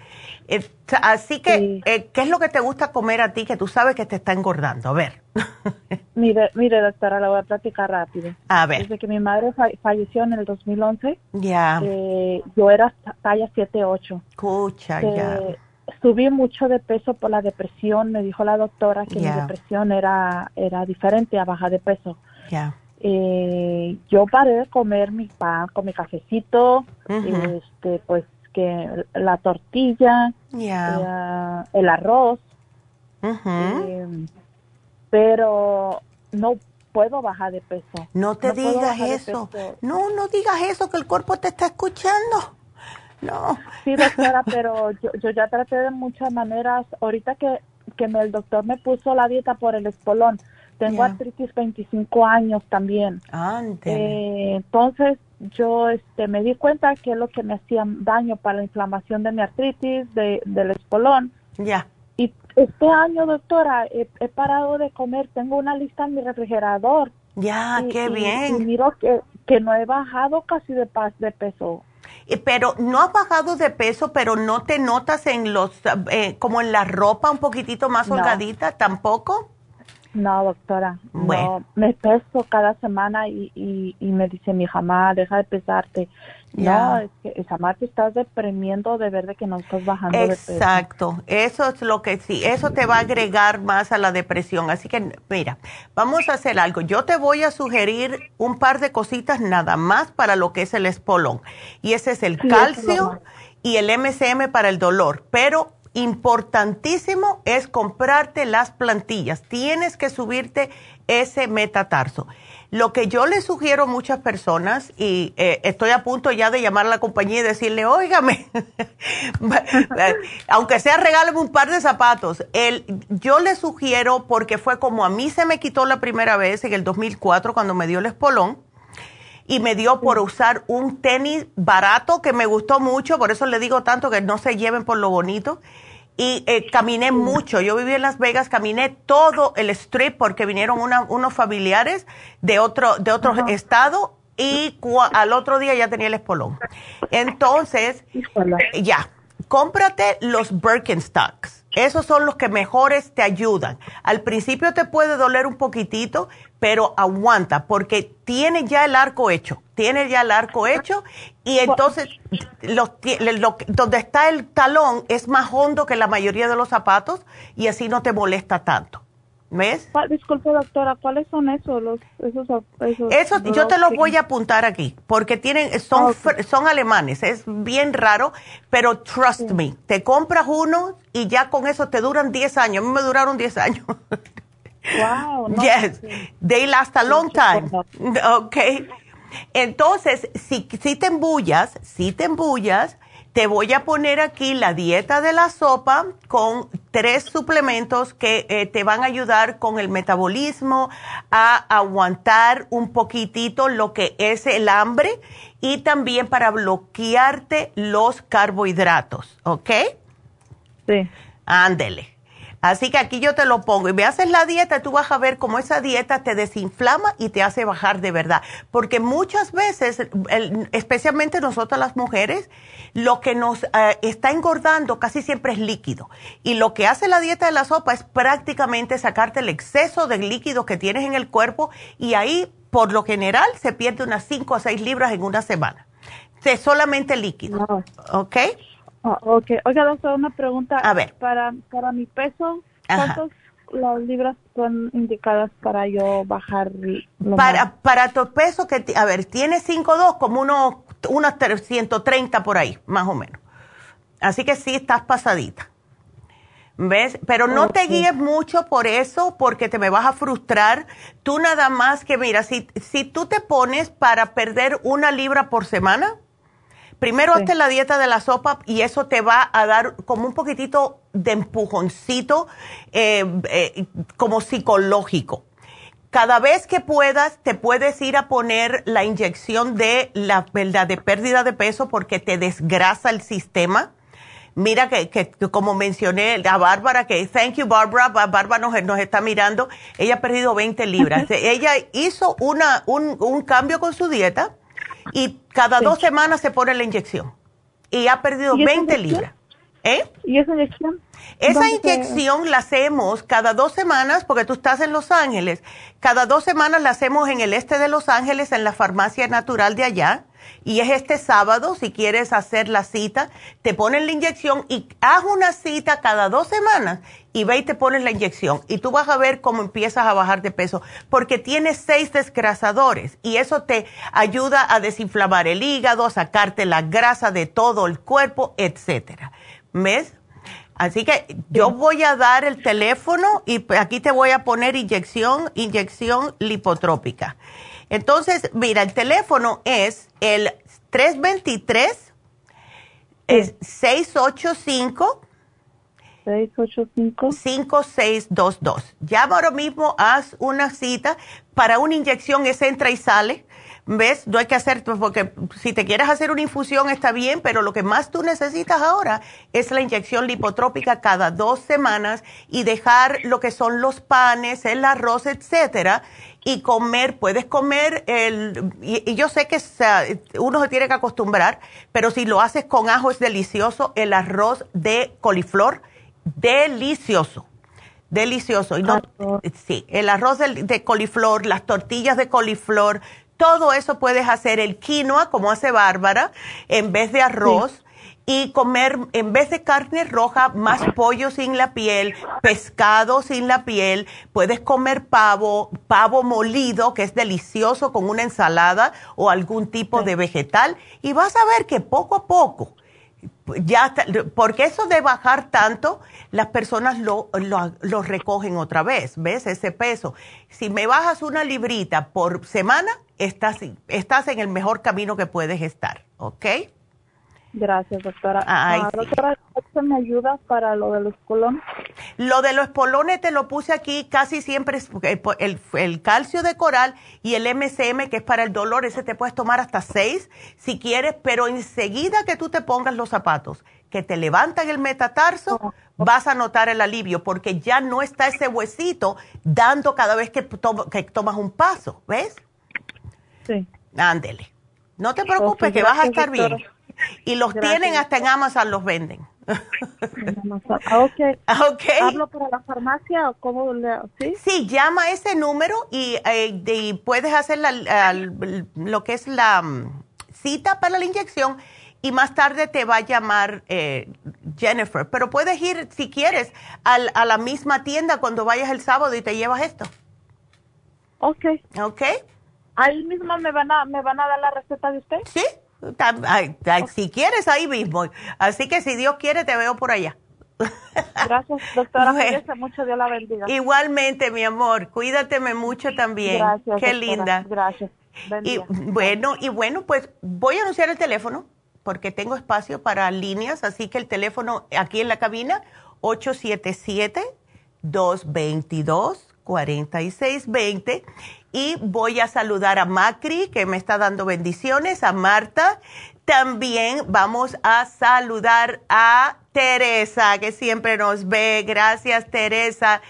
Eh, así que, eh, ¿qué es lo que te gusta comer a ti que tú sabes que te está engordando? A ver. mire, mire, doctora, la voy a platicar rápido. A ver. Desde que mi madre falleció en el 2011, ya. Eh, yo era talla 7-8. Escucha, ya. Subí mucho de peso por la depresión. Me dijo la doctora que mi depresión era, era diferente a baja de peso. Ya. yo paré de comer mi pan con mi cafecito, este, pues la tortilla, eh, el arroz, eh, pero no puedo bajar de peso. No te digas eso. No, no digas eso, que el cuerpo te está escuchando. No. Sí, doctora, pero yo, yo ya traté de muchas maneras. Ahorita que, que el doctor me puso la dieta por el espolón, tengo artritis 25 años también. Eh, entonces, yo este, me di cuenta que es lo que me hacía daño para la inflamación de mi artritis, de, del espolón. Ya. Y este año, doctora, he, parado de comer, tengo una lista en mi refrigerador. Ya, qué bien. Y, miro que, que no he bajado casi de, de peso. Pero no has bajado de peso, pero no te notas en los, eh, como en la ropa un poquitito más holgadita, tampoco. No, doctora. Bueno. me peso cada semana y, y, y me dice mi jamás, deja de pesarte. No, es que te estás deprimiendo de ver de que no estás bajando de peso. Exacto. Eso es lo que sí. Eso te va a agregar más a la depresión. Así que, mira, vamos a hacer algo. Yo te voy a sugerir un par de cositas nada más para lo que es el espolón. Y ese es el calcio y el MCM para el dolor. Pero importantísimo es comprarte las plantillas. Tienes que subirte ese metatarso. Lo que yo le sugiero a muchas personas, y eh, estoy a punto ya de llamar a la compañía y decirle, óigame, aunque sea regáleme un par de zapatos, el, yo le sugiero, porque fue como a mí se me quitó la primera vez en el 2004 cuando me dio el espolón, y me dio por usar un tenis barato que me gustó mucho, por eso le digo tanto que no se lleven por lo bonito y eh, caminé mucho. Yo viví en Las Vegas, caminé todo el strip porque vinieron unos familiares de otro, de otro estado y al otro día ya tenía el espolón. Entonces, ya, cómprate los Birkenstocks. Esos son los que mejores te ayudan. Al principio te puede doler un poquitito, pero aguanta porque tiene ya el arco hecho, tiene ya el arco hecho y entonces los, donde está el talón es más hondo que la mayoría de los zapatos y así no te molesta tanto. ¿Ves? Disculpe, doctora, ¿cuáles son esos? Los, esos, yo te los voy a apuntar aquí, porque tienen, son, son alemanes, es bien raro, pero trust me, te compras uno y ya con eso te duran 10 años. A mí me duraron 10 años. Wow. yes, they last a long time. Okay. Entonces, si, si te embullas, si te embullas, te voy a poner aquí la dieta de la sopa con tres suplementos que eh, te van a ayudar con el metabolismo, a aguantar un poquitito lo que es el hambre y también para bloquearte los carbohidratos, ¿ok? Sí. Ándele. Así que aquí yo te lo pongo y me haces la dieta, tú vas a ver cómo esa dieta te desinflama y te hace bajar de verdad. Porque muchas veces, especialmente nosotras las mujeres, lo que nos eh, está engordando casi siempre es líquido. Y lo que hace la dieta de la sopa es prácticamente sacarte el exceso de líquido que tienes en el cuerpo y ahí, por lo general, se pierde unas 5 o 6 libras en una semana. Es solamente líquido. ¿Ok? Ah, ok. Oiga, doctor, una pregunta. A ver. Para, para mi peso, ¿cuántas las libras son indicadas para yo bajar? para, para tu peso, que a ver, tiene 5,2 como unos, unos 130 por ahí, más o menos. Así que sí estás pasadita. ¿Ves? Pero no te guíes mucho por eso porque te me vas a frustrar. Tú nada más que, mira, si, si tú te pones para perder una libra por semana, Primero hazte la dieta de la sopa y eso te va a dar como un poquitito de empujoncito eh, eh, como psicológico. Cada vez que puedas, te puedes ir a poner la inyección de la verdad de pérdida de peso porque te desgrasa el sistema. Mira que, que, como mencioné a Bárbara, que thank you Bárbara, Bárbara nos, nos, está mirando, ella ha perdido 20 libras. ella hizo una, un, un, cambio con su dieta y cada dos semanas se pone la inyección. Y ha perdido 20 libras. ¿Eh? ¿Y esa inyección? Esa inyección la hacemos cada dos semanas, porque tú estás en Los Ángeles. Cada dos semanas la hacemos en el este de Los Ángeles, en la farmacia natural de allá y es este sábado, si quieres hacer la cita, te ponen la inyección y haz una cita cada dos semanas y ve y te pones la inyección y tú vas a ver cómo empiezas a bajar de peso porque tiene seis desgrasadores y eso te ayuda a desinflamar el hígado, a sacarte la grasa de todo el cuerpo, etcétera. ¿Ves? Así que yo voy a dar el teléfono y aquí te voy a poner inyección, inyección lipotrópica. Entonces, mira, el teléfono es el 323 es 685 685 5622. Llama ahora mismo, haz una cita para una inyección, es entra y sale. ¿Ves? No hay que hacer, porque si te quieres hacer una infusión está bien, pero lo que más tú necesitas ahora es la inyección lipotrópica cada dos semanas y dejar lo que son los panes, el arroz, etcétera, y comer, puedes comer el, y, yo sé que uno se tiene que acostumbrar, pero si lo haces con ajo es delicioso, el arroz de coliflor, delicioso, delicioso. Y no, sí, el arroz de, de coliflor, las tortillas de coliflor, todo eso puedes hacer el quinoa, como hace Bárbara, en vez de arroz y comer en vez de carne roja más pollo sin la piel, pescado sin la piel, puedes comer pavo, pavo molido que es delicioso con una ensalada o algún tipo de vegetal y vas a ver que poco a poco ya porque eso de bajar tanto, las personas lo, lo, recogen otra vez, ¿ves? Ese peso. Si me bajas una librita por semana, estás, estás en el mejor camino que puedes estar, ¿ok? Gracias, doctora. Ah, doctora, ¿esto me ayuda para lo de los colones? Lo de los espolones te lo puse aquí, casi siempre el, el, calcio de coral y el MCM, que es para el dolor, ese te puedes tomar hasta seis si quieres, pero enseguida que tú te pongas los zapatos, que te levantan el metatarso, oh, vas a notar el alivio, porque ya no está ese huesito dando cada vez que, que tomas un paso, ¿ves? Sí. Ándele. No te preocupes, que vas a estar bien. Y los tienen hasta en Amazon, los venden. Ah, okay. Ah, ok. ¿Hablo para la farmacia o cómo le, ¿sí? Sí, llama a ese número y, eh, puedes hacer lo que es la mm, cita para la inyección y más tarde te va a llamar eh, Jennifer. Pero puedes ir, si quieres, al, a la misma tienda cuando vayas el sábado y te llevas esto. Ok. Ok. Ahí mismo me van a, me van a dar la receta de usted. Sí, si quieres, ahí mismo. Así que si Dios quiere, te veo por allá. Gracias, doctora. mucho. Dios la bendiga. Igualmente, mi amor. Cuídateme mucho también. Gracias. Qué linda. Gracias. Y bueno, y bueno, pues voy a anunciar el teléfono porque tengo espacio para líneas, así que el teléfono aquí en la cabina 877 222 4620 y voy a saludar a Macri, que me está dando bendiciones, a Marta. También vamos a saludar a Teresa, que siempre nos ve. Gracias, Teresa.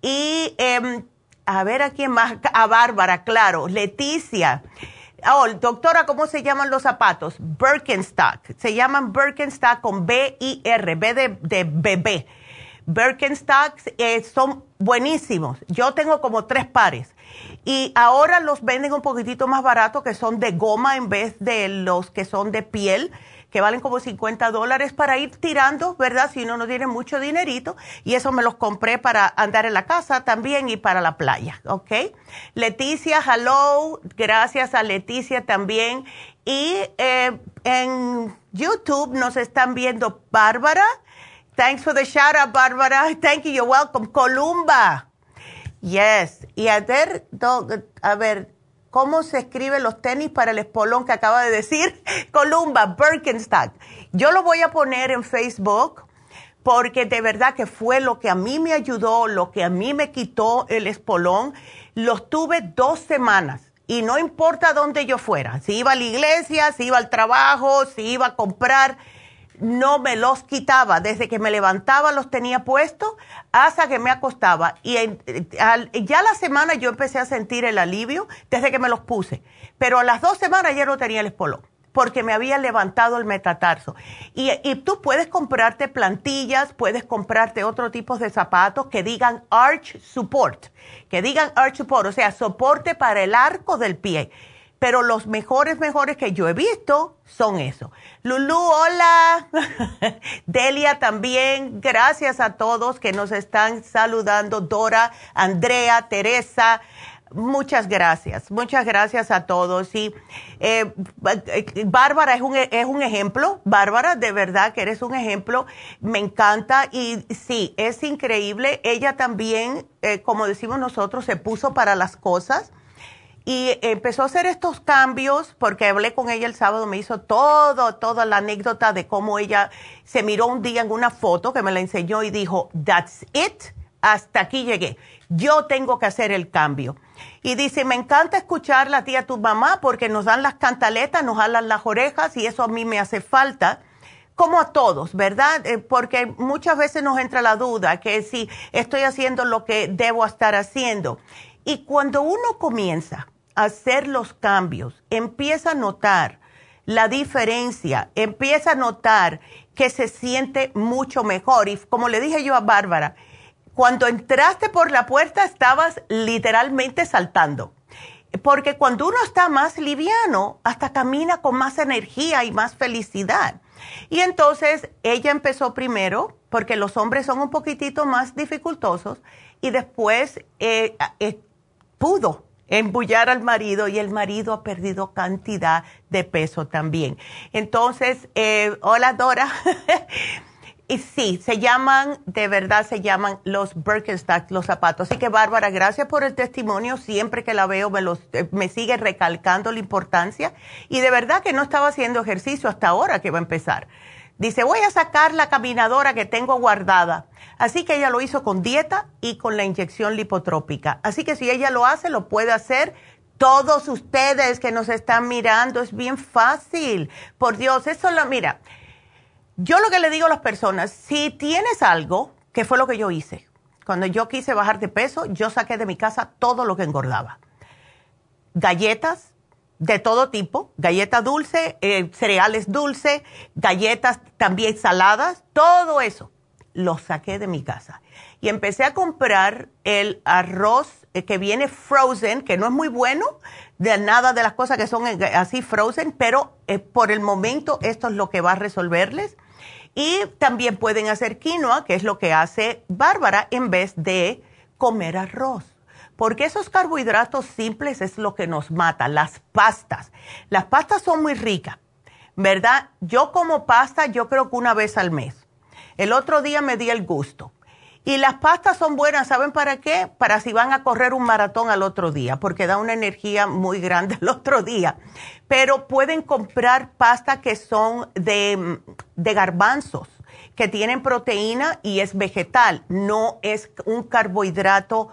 Y em, a ver a quién más, a Bárbara, claro, Leticia. Oh, doctora, ¿cómo se llaman los zapatos? Birkenstock. Se llaman Birkenstock con B-I-R, B de, de bebé. Birkenstocks eh, son buenísimos. Yo tengo como tres pares. Y ahora los venden un poquitito más barato, que son de goma en vez de los que son de piel, que valen como 50 dólares para ir tirando, ¿verdad? Si uno no tiene mucho dinerito. Y eso me los compré para andar en la casa también y para la playa, ¿ok? Leticia, hello. Gracias a Leticia también. Y eh, en YouTube nos están viendo Bárbara. Thanks for the shout out, Bárbara. Thank you, you're welcome. Columba. Yes. Y a ver, a ver, ¿cómo se escriben los tenis para el espolón que acaba de decir? Columba, Birkenstock. Yo lo voy a poner en Facebook porque de verdad que fue lo que a mí me ayudó, lo que a mí me quitó el espolón. Los tuve dos semanas y no importa dónde yo fuera, si iba a la iglesia, si iba al trabajo, si iba a comprar no me los quitaba. Desde que me levantaba los tenía puestos hasta que me acostaba. Y ya la semana yo empecé a sentir el alivio desde que me los puse. Pero a las dos semanas ya no tenía el espolón porque me había levantado el metatarso. Y, y, tú puedes comprarte plantillas, puedes comprarte otro tipo de zapatos que digan arch support, que digan arch support, o sea, soporte para el arco del pie pero los mejores, mejores que yo he visto son eso. Lulu, hola. Delia también. Gracias a todos que nos están saludando. Dora, Andrea, Teresa. Muchas gracias, muchas gracias a todos. Y eh, Bárbara es un, es un ejemplo, Bárbara, de verdad que eres un ejemplo, me encanta y sí, es increíble. Ella también, eh, como decimos nosotros, se puso para las cosas y empezó a hacer estos cambios porque hablé con ella el sábado, me hizo todo, toda la anécdota de cómo ella se miró un día en una foto que me la enseñó y dijo, that's it, hasta aquí llegué, yo tengo que hacer el cambio. Y dice, me encanta escuchar la tía tu mamá porque nos dan las cantaletas, nos jalan las orejas y eso a mí me hace falta como a todos, ¿verdad? Eh, porque muchas veces nos entra la duda que si estoy haciendo lo que debo estar haciendo. Y cuando uno comienza hacer los cambios, empieza a notar la diferencia, empieza a notar que se siente mucho mejor. Y como le dije yo a Bárbara, cuando entraste por la puerta estabas literalmente saltando. Porque cuando uno está más liviano, hasta camina con más energía y más felicidad. Y entonces ella empezó primero, porque los hombres son un poquitito más dificultosos, y después eh, eh, pudo embullar al marido y el marido ha perdido cantidad de peso también. Entonces, eh, hola Dora. y sí, se llaman, de verdad se llaman los Birkenstock, los zapatos. Así que Bárbara, gracias por el testimonio. Siempre que la veo me, los, eh, me sigue recalcando la importancia. Y de verdad que no estaba haciendo ejercicio hasta ahora que va a empezar. Dice, voy a sacar la caminadora que tengo guardada. Así que ella lo hizo con dieta y con la inyección lipotrópica. Así que si ella lo hace, lo puede hacer. Todos ustedes que nos están mirando, es bien fácil. Por Dios, eso lo, mira, yo lo que le digo a las personas, si tienes algo, que fue lo que yo hice, cuando yo quise bajar de peso, yo saqué de mi casa todo lo que engordaba. Galletas, de todo tipo, galletas dulce, eh, cereales dulces, galletas también saladas, todo eso lo saqué de mi casa. Y empecé a comprar el arroz eh, que viene frozen, que no es muy bueno, de nada de las cosas que son eh, así frozen, pero por el momento esto es lo que va a resolverles. Y también pueden hacer quinoa, que es lo que hace Bárbara, en vez de comer arroz porque esos carbohidratos simples es lo que nos mata, las pastas. Las pastas son muy ricas, ¿verdad? Yo como pasta yo creo que una vez al mes. El otro día me di el gusto. Y las pastas son buenas, ¿saben para qué? Para si van a correr un maratón al otro día, porque da una energía muy grande el otro día. Pero pueden comprar pastas que son de, de garbanzos, que tienen proteína y es vegetal, no es un carbohidrato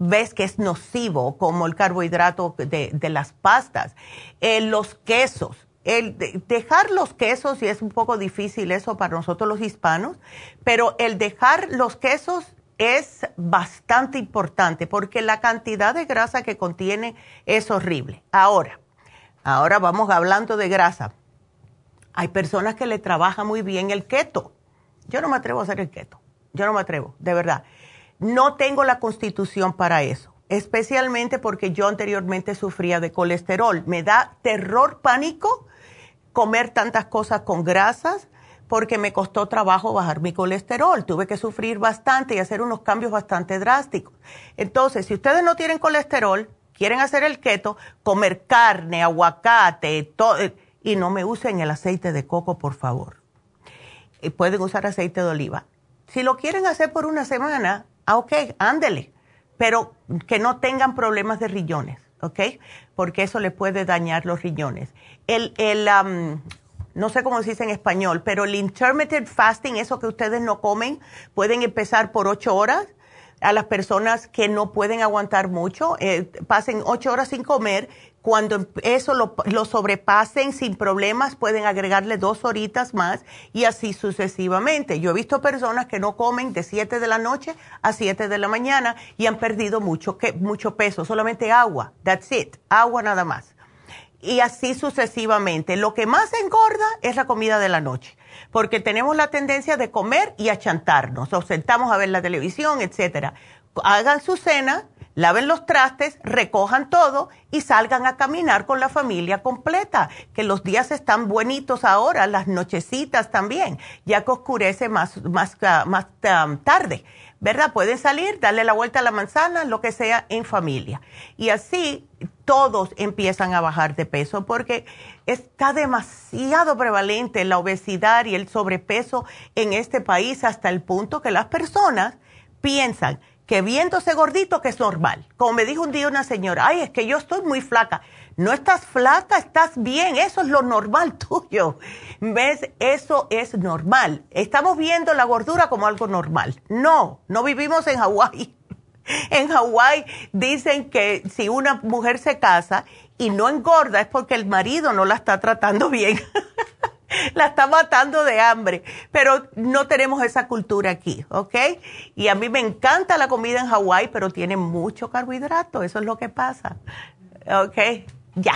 ves que es nocivo, como el carbohidrato de, las pastas. Eh, los quesos, el dejar los quesos, y es un poco difícil eso para nosotros los hispanos, pero el dejar los quesos es bastante importante porque la cantidad de grasa que contiene es horrible. Ahora, ahora vamos hablando de grasa. Hay personas que le trabaja muy bien el keto. Yo no me atrevo a hacer el keto. Yo no me atrevo, de verdad. No tengo la constitución para eso, especialmente porque yo anteriormente sufría de colesterol. Me da terror, pánico comer tantas cosas con grasas porque me costó trabajo bajar mi colesterol. Tuve que sufrir bastante y hacer unos cambios bastante drásticos. Entonces, si ustedes no tienen colesterol, quieren hacer el keto, comer carne, aguacate, todo, y no me usen el aceite de coco, por favor. Y pueden usar aceite de oliva. Si lo quieren hacer por una semana, ah, ok, ándele, pero que no tengan problemas de riñones, ¿ok? Porque eso le puede dañar los riñones. El, el no sé cómo se dice en español, pero el intermittent fasting, eso que ustedes no comen, pueden empezar por ocho horas a las personas que no pueden aguantar mucho, eh, pasen ocho horas sin comer, cuando eso lo, lo, sobrepasen sin problemas, pueden agregarle dos horitas más y así sucesivamente. Yo he visto personas que no comen de 7 de la noche a 7 de la mañana y han perdido mucho, mucho peso, solamente agua, that's it, agua nada más. Y así sucesivamente. Lo que más engorda es la comida de la noche, porque tenemos la tendencia de comer y achantarnos, nos sentamos a ver la televisión, etcétera. Hagan su cena laven los trastes, recojan todo y salgan a caminar con la familia completa, que los días están buenitos ahora, las nochecitas también, ya que oscurece más, más, ah, más um, tarde, ¿verdad? Pueden salir, darle la vuelta a la manzana, lo que sea, en familia. Y así todos empiezan a bajar de peso porque está demasiado prevalente la obesidad y el sobrepeso en este país hasta el punto que las personas piensan que viéndose gordito que es normal. Como me dijo un día una señora, ay, es que yo estoy muy flaca. No estás flaca, estás bien, eso es lo normal tuyo. ¿Ves? Eso es normal. Estamos viendo la gordura como algo normal. No, no vivimos en Hawái. En Hawái dicen que si una mujer se casa y no engorda es porque el marido no la está tratando bien. la está matando de hambre, pero no tenemos esa cultura aquí, ¿ok? Y a mí me encanta la comida en Hawái, pero tiene mucho carbohidrato, eso es lo que pasa, ¿ok? Ya.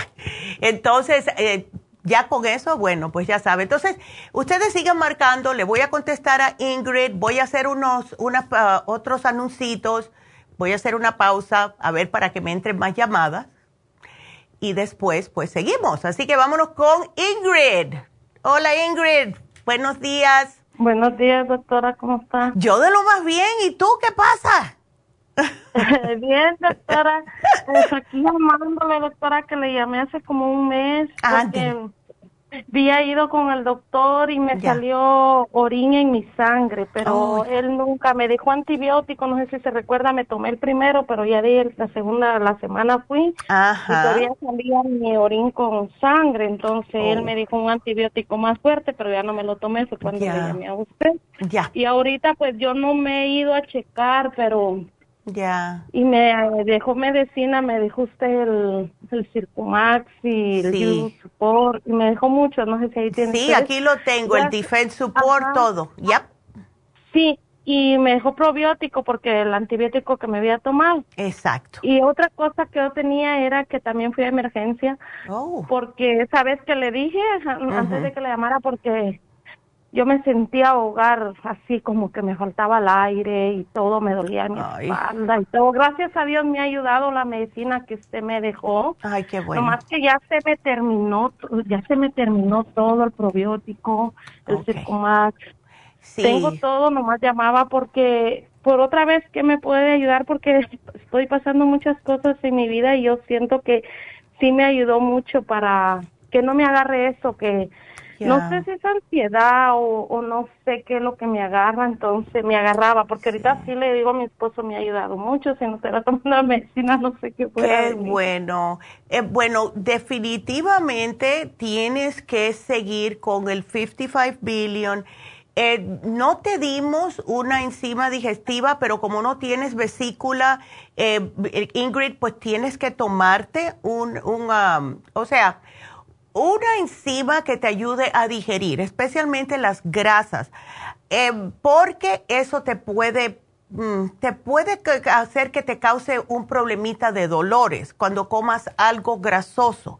Entonces, eh, ya con eso, bueno, pues ya sabe. Entonces, ustedes sigan marcando, le voy a contestar a Ingrid, voy a hacer unos, otros anuncios, voy a hacer una pausa, a ver, para que me entren más llamadas. Y después, pues seguimos. Así que vámonos con Ingrid. Hola Ingrid, buenos días. Buenos días, doctora, ¿cómo está? Yo de lo más bien, ¿y tú qué pasa? bien, doctora. Pues aquí llamándole, doctora, que le llamé hace como un mes. Porque había ido con el doctor y me salió orina en mi sangre, pero oh, él nunca me dejó antibiótico, no sé si se recuerda, me tomé el primero, pero ya de la segunda, la semana fui y todavía salía mi orín con sangre, entonces él oh. me dijo un antibiótico más fuerte, pero ya no me lo tomé, fue cuando le llamé a usted. Ya. Y ahorita pues yo no me he ido a checar, pero ya. Y me dejó medicina, me dejó usted el, el Circumax y el Support, y me dejó mucho, no sé si ahí tiene. Sí, aquí lo tengo, el Defense Support, todo, ya. Sí, y me dejó probiótico porque el antibiótico que me había tomado. Exacto. Y otra cosa que yo tenía era que también fui a emergencia, oh. porque esa vez que le dije, antes de que le llamara, porque yo me sentía ahogar así como que me faltaba el aire y todo me dolía mi espalda y todo. Gracias a Dios me ha ayudado la medicina que usted me dejó. Ay, qué bueno. Nomás que ya se me terminó, ya se me terminó todo el probiótico, el okay. Sí. Tengo todo, nomás llamaba porque por otra vez que me puede ayudar porque estoy pasando muchas cosas en mi vida y yo siento que sí me ayudó mucho para que no me agarre eso que no sé si es ansiedad o, no sé qué es lo que me agarra, entonces me agarraba, porque ahorita sí, le digo a mi esposo, me ha ayudado mucho, si no se va tomando la medicina, no sé qué puede. Qué bueno. Eh, bueno, definitivamente tienes que seguir con el 55 billion. Eh, no te dimos una enzima digestiva, pero como no tienes vesícula, eh, Ingrid, pues tienes que tomarte un, un um, o sea, una enzima que te ayude a digerir, especialmente las grasas, eh, porque eso te puede, mm, te puede hacer que te cause un problemita de dolores cuando comas algo grasoso.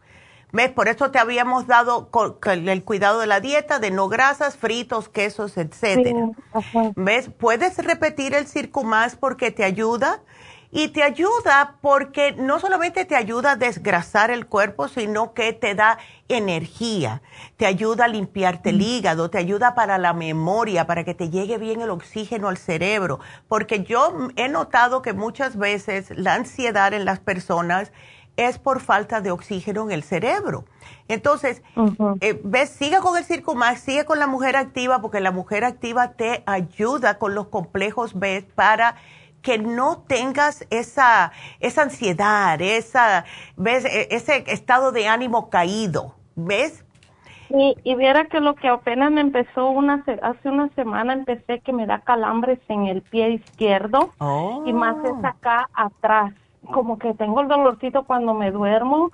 ¿Ves? Por eso te habíamos dado el cuidado de la dieta, de no grasas, fritos, quesos, etcétera. ¿Ves? Puedes repetir el Circumax porque te ayuda y te ayuda porque no solamente te ayuda a desgrasar el cuerpo, sino que te da energía, te ayuda a limpiarte el hígado, te ayuda para la memoria, para que te llegue bien el oxígeno al cerebro, porque yo he notado que muchas veces la ansiedad en las personas es por falta de oxígeno en el cerebro. Entonces, eh, ves, sigue con el Circumax, sigue con la mujer activa, porque la mujer activa te ayuda con los complejos B para que no tengas esa, esa ansiedad, esa, ¿ves? E, ese estado de ánimo caído, ¿ves? Y, y viera que lo que apenas me empezó una hace una semana empecé que me da calambres en el pie izquierdo y más es oh. acá atrás como que tengo el dolorcito cuando me duermo,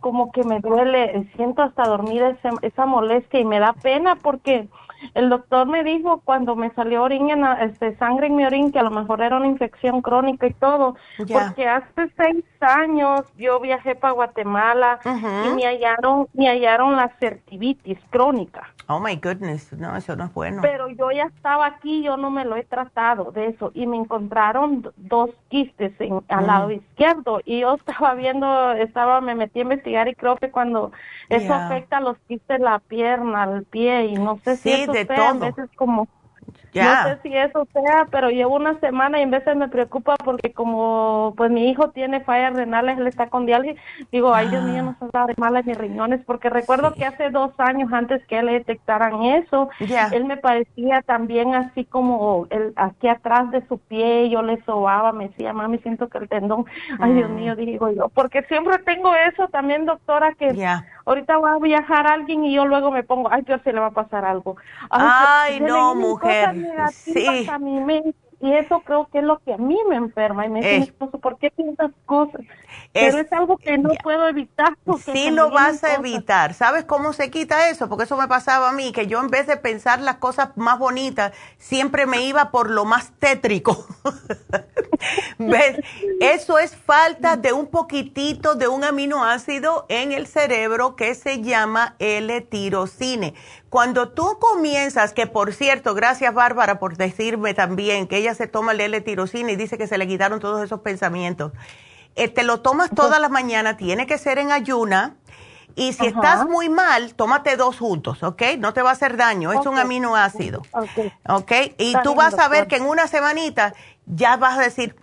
como que me duele, siento hasta dormir esa molestia y me da pena porque el doctor me dijo cuando me salió orín en, este, sangre en mi orín que a lo mejor era una infección crónica y todo, porque hace seis años yo viajé para Guatemala y me hallaron, me hallaron la certivitis crónica. Oh my goodness, no, eso no es bueno. Pero yo ya estaba aquí, yo no me lo he tratado de eso. Y me encontraron dos quistes en, al lado izquierdo. Y yo estaba viendo, estaba, me metí a investigar y creo que cuando eso afecta a los quistes la pierna, el pie y no sé si eso de a veces como no sé si eso sea, pero llevo una semana y en veces me preocupa porque como pues mi hijo tiene fallas renales, él está con diálisis, digo, ay Dios mío, no se de malas mis riñones, porque recuerdo que hace dos años antes que le detectaran eso, él me parecía también así como el, aquí atrás de su pie, yo le sobaba, me decía, mami, siento que el tendón, ay Dios mm. mío, digo yo, porque siempre tengo eso también, doctora, que ahorita va a viajar alguien y yo luego me pongo, ay Dios, se le va a pasar algo. Ay, no, mujer sí. a mi mente y eso creo que es lo que a mí me enferma y me dice mi esposo, ¿por qué piensas cosas? Pero es algo que no puedo evitar. Sí lo vas a evitar. ¿Sabes cómo se quita eso? Porque eso me pasaba a mí, que yo en vez de pensar las cosas más bonitas, siempre me iba por lo más tétrico. ¿Ves? Eso es falta de un poquitito de un aminoácido en el cerebro que se llama L-tirocine. Cuando tú comienzas, que por cierto, gracias Bárbara por decirme también que ella se toma el L-tirosina y dice que se le quitaron todos esos pensamientos. Eh, te lo tomas todas las mañanas, tiene que ser en ayuna. Y si estás muy mal, tómate dos juntos, ¿ok? No te va a hacer daño, es un aminoácido. ¿Ok? Y tú vas a ver que en una semanita ya vas a decir,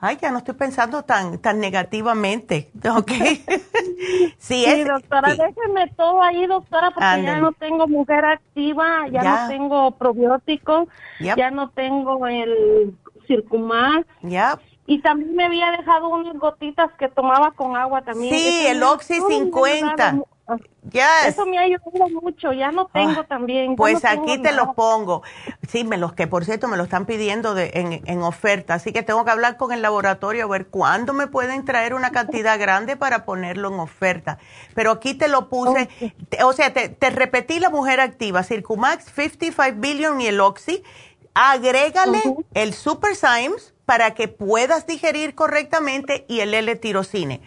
ay, ya no estoy pensando tan, tan negativamente, ¿ok? sí, es, doctora, déjeme todo ahí, doctora, porque ya no tengo mujer activa, ya, no tengo probióticos, ya no tengo el circumar. Ya. Y también me había dejado unas gotitas que tomaba con agua también. Sí, el Oxy 50. Eso me ha ayudado mucho, ya no tengo ah, también. Pues aquí te los pongo. Sí, me los que por cierto me lo están pidiendo de, en, en, oferta, así que tengo que hablar con el laboratorio a ver cuándo me pueden traer una cantidad grande para ponerlo en oferta. Pero aquí te lo puse, o sea, te, te, repetí la mujer activa, Circumax 55 Billion y el Oxy. Agrégale el Super Symes para que puedas digerir correctamente y el L-tirocine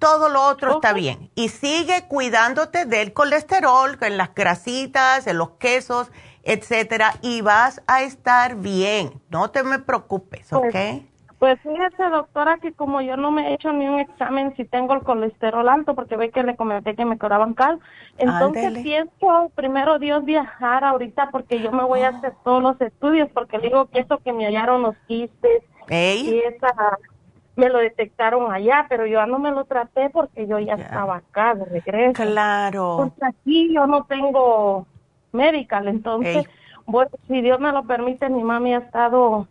todo lo otro está bien. Y sigue cuidándote del colesterol, en las grasitas, en los quesos, etcétera, y vas a estar bien. No te me preocupes, pues, ¿ok? Pues, fíjese, doctora, que como yo no me he hecho ni un examen si tengo el colesterol alto, porque ve que le comenté que me cobraban cal, entonces pienso primero Dios viajar ahorita porque yo me voy a ah. hacer todos los estudios, porque digo que eso que me hallaron los quistes y esa me lo detectaron allá, pero yo no me lo traté porque yo ya estaba acá de regreso. Claro. Porque aquí yo no tengo medical, entonces, bueno, si Dios me lo permite, mi mami ha estado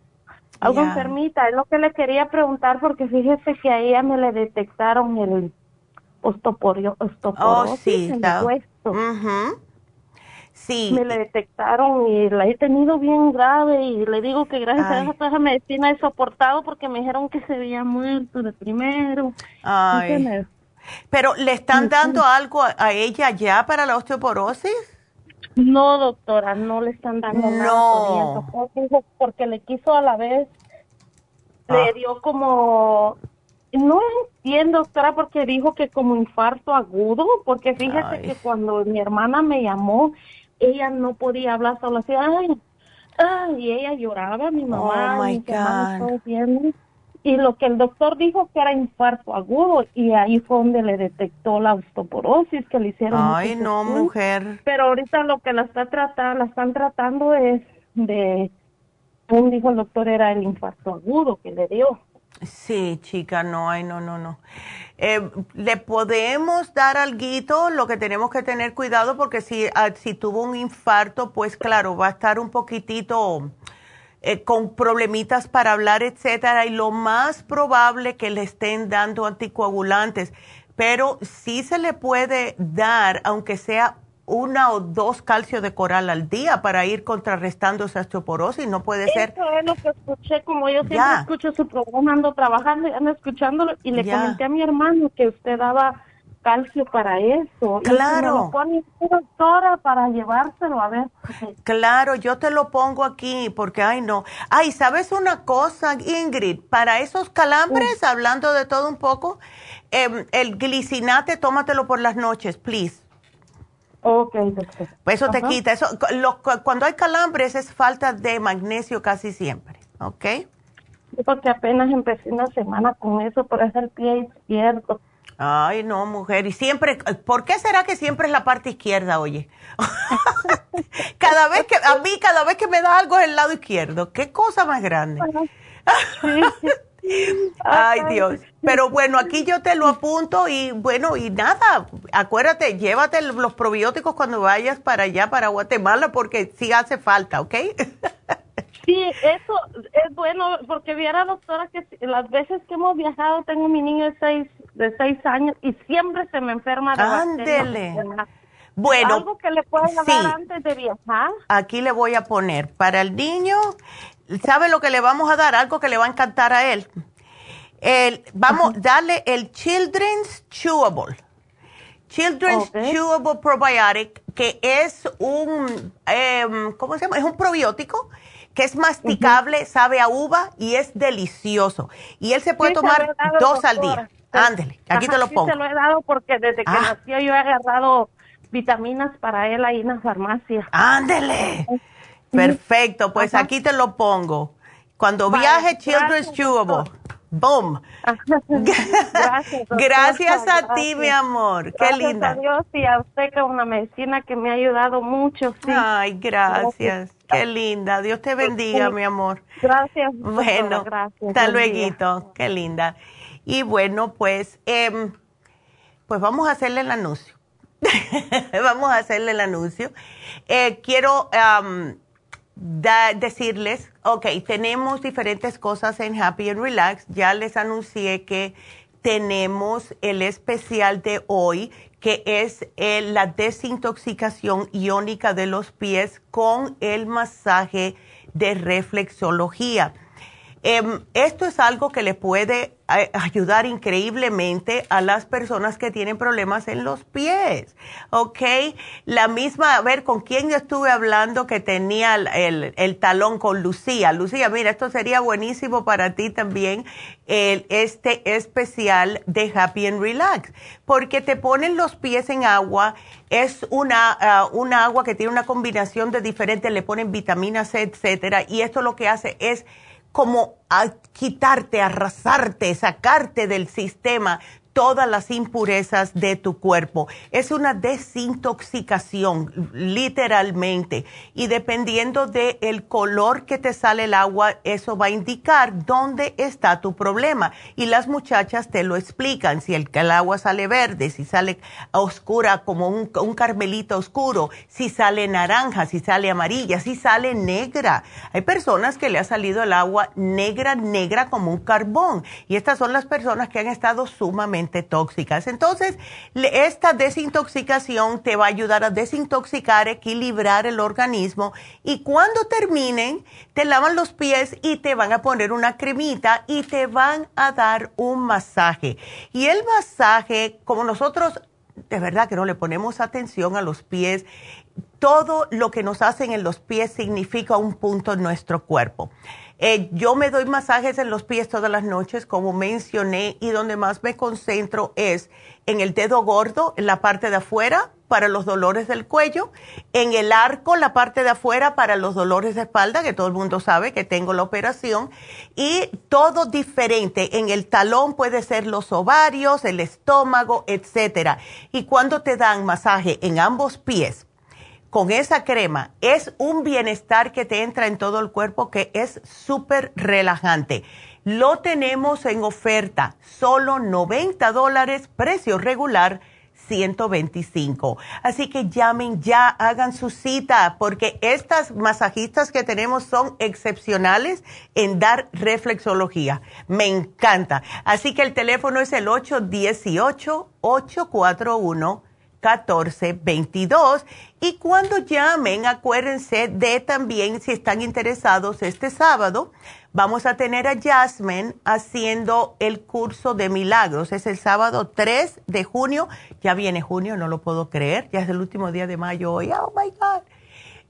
algo enfermita. Es lo que le quería preguntar porque fíjese que a ella me le detectaron el osteoporosis oh, sí, en el hueso. Me le detectaron y la he tenido bien grave y le digo que gracias a esa medicina he soportado porque me dijeron que se había muerto de primero. Ay. Pero ¿le están dando algo a ella ya para la osteoporosis? No, doctora, no le están dando no. nada. Porque le quiso a la vez, le ah. dio como no entiendo, doctora, porque dijo que como infarto agudo, porque fíjese que cuando mi hermana me llamó, ella no podía hablar solo así, ay, ay, y ella lloraba, mi mamá, oh my God. y lo que el doctor dijo que era infarto agudo y ahí fue donde le detectó la osteoporosis que le hicieron. Ay, no, mujer. Pero ahorita lo que la está tratando, la están tratando es de, un dijo el doctor era el infarto agudo que le dio. Sí, chica, no, ay, no, no, no. Eh, le podemos dar algo, lo que tenemos que tener cuidado porque si, ah, si tuvo un infarto, pues claro, va a estar un poquitito eh, con problemitas para hablar, etcétera, y lo más probable que le estén dando anticoagulantes, pero sí se le puede dar, aunque sea una o dos calcios de coral al día para ir contrarrestando esa osteoporosis. No puede ser. Eso es lo que escuché, como yo siempre escucho su programa, ando trabajando y ando escuchándolo y le comenté a mi hermano que usted daba calcio para eso. Claro. Y me lo doctora para llevárselo a ver. Claro, yo te lo pongo aquí porque, ay, no. Ay, ¿sabes una cosa, Ingrid? Para esos calambres, hablando de todo un poco, em, el glicinate, tómatelo por las noches, please. Ok, Pues eso te quita. Eso, cuando hay calambres es falta de magnesio casi siempre, ¿ok? Porque apenas empecé una semana con eso, por eso el pie izquierdo. Ay, no, mujer. Y siempre, ¿por qué será que siempre es la parte izquierda, oye? cada vez que, a mí, cada vez que me da algo es el lado izquierdo. Qué cosa más grande. Ay, Dios. Pero bueno, aquí yo te lo apunto y bueno, y nada, acuérdate, llévate los probióticos cuando vayas para allá, para Guatemala, porque sí hace falta, ¿ok? Sí, eso es bueno, porque viera doctora que las veces que hemos viajado, tengo mi niño de seis, de seis años y siempre se me enferma de Ándele. Bueno, algo que le pueda dar antes de viajar. Aquí le voy a poner para el niño, ¿sabe lo que le vamos a dar? Algo que le va a encantar a él. El, vamos, a darle el Children's Chewable. Children's Chewable Probiotic, que es un, em, ¿cómo se llama? Es un probiótico que es masticable, sabe a uva y es delicioso. Y él se puede tomar dos al día. Ándele, aquí te lo pongo. Sí, se lo he dado porque desde que ah. nació yo he agarrado vitaminas para él ahí en la farmacia. Ándele. Perfecto, pues aquí te lo pongo. Cuando viaje Children's Chewable. Boom. gracias. gracias a ti, mi amor. Qué linda. Gracias a Dios y a usted con una medicina que me ha ayudado mucho. Ay, gracias. Qué linda. Dios te bendiga, mi amor. Gracias. Bueno, gracias. hasta luego. Qué linda. Y bueno, pues, eh, pues vamos a hacerle el anuncio. vamos a hacerle el anuncio. Eh, quiero decirles, ok, tenemos diferentes cosas en Happy and Relax. Ya les anuncié que tenemos el especial de hoy, que es la desintoxicación iónica de los pies con el masaje de reflexología. Em, esto es algo que le puede ayudar increíblemente a las personas que tienen problemas en los pies, ¿ok? La misma, a ver, ¿con quién yo estuve hablando que tenía el, el, talón con Lucía? Lucía, mira, esto sería buenísimo para ti también, el, este especial de Happy and Relax, porque te ponen los pies en agua, es una, una agua que tiene una combinación de diferentes, le ponen vitamina C, etcétera, y esto lo que hace es como a quitarte, arrasarte, sacarte del sistema todas las impurezas de tu cuerpo. Es una desintoxicación, literalmente. Y dependiendo del el color que te sale el agua, eso va a indicar dónde está tu problema. Y las muchachas te lo explican. Si el, agua sale verde, si sale oscura como un, un carmelito oscuro, si sale naranja, si sale amarilla, si sale negra. Hay personas que le ha salido el agua negra, negra como un carbón. Y estas son las personas que han estado sumamente tóxicas. Entonces, esta desintoxicación te va a ayudar a desintoxicar, equilibrar el organismo y cuando terminen, te lavan los pies y te van a poner una cremita y te van a dar un masaje. Y el masaje, como nosotros de verdad que no le ponemos atención a los pies, todo lo que nos hacen en los pies significa un punto en nuestro cuerpo. Eh, yo me doy masajes en los pies todas las noches, como mencioné, y donde más me concentro es en el dedo gordo, en la parte de afuera, para los dolores del cuello, en el arco, la parte de afuera, para los dolores de espalda, que todo el mundo sabe que tengo la operación, y todo diferente. En el talón puede ser los ovarios, el estómago, etcétera. Y cuando te dan masaje en ambos pies, con esa crema es un bienestar que te entra en todo el cuerpo que es súper relajante. Lo tenemos en oferta, solo 90 dólares, precio regular 125. Así que llamen ya, hagan su cita, porque estas masajistas que tenemos son excepcionales en dar reflexología. Me encanta. Así que el teléfono es el 818 841 1422 y cuando llamen acuérdense de también si están interesados este sábado vamos a tener a Jasmine haciendo el curso de milagros. Es el sábado 3 de junio. Ya viene junio no lo puedo creer. Ya es el último día de mayo hoy. Oh my god.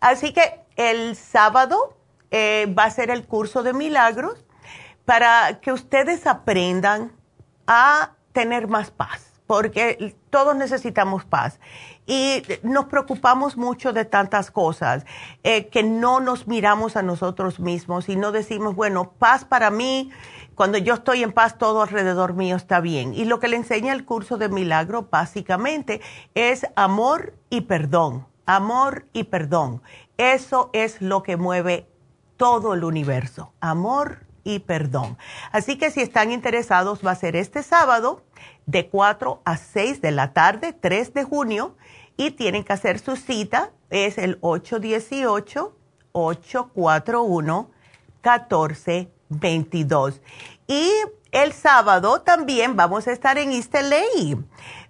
Así que el sábado eh, va a ser el curso de milagros para que ustedes aprendan a tener más paz porque todos necesitamos paz y nos preocupamos mucho de tantas cosas eh, que no nos miramos a nosotros mismos y no decimos, bueno, paz para mí, cuando yo estoy en paz todo alrededor mío está bien. Y lo que le enseña el curso de milagro básicamente es amor y perdón, amor y perdón. Eso es lo que mueve todo el universo, amor y perdón. Así que si están interesados va a ser este sábado de 4 a 6 de la tarde, 3 de junio, y tienen que hacer su cita, es el 818-841-1422. Y el sábado también vamos a estar en East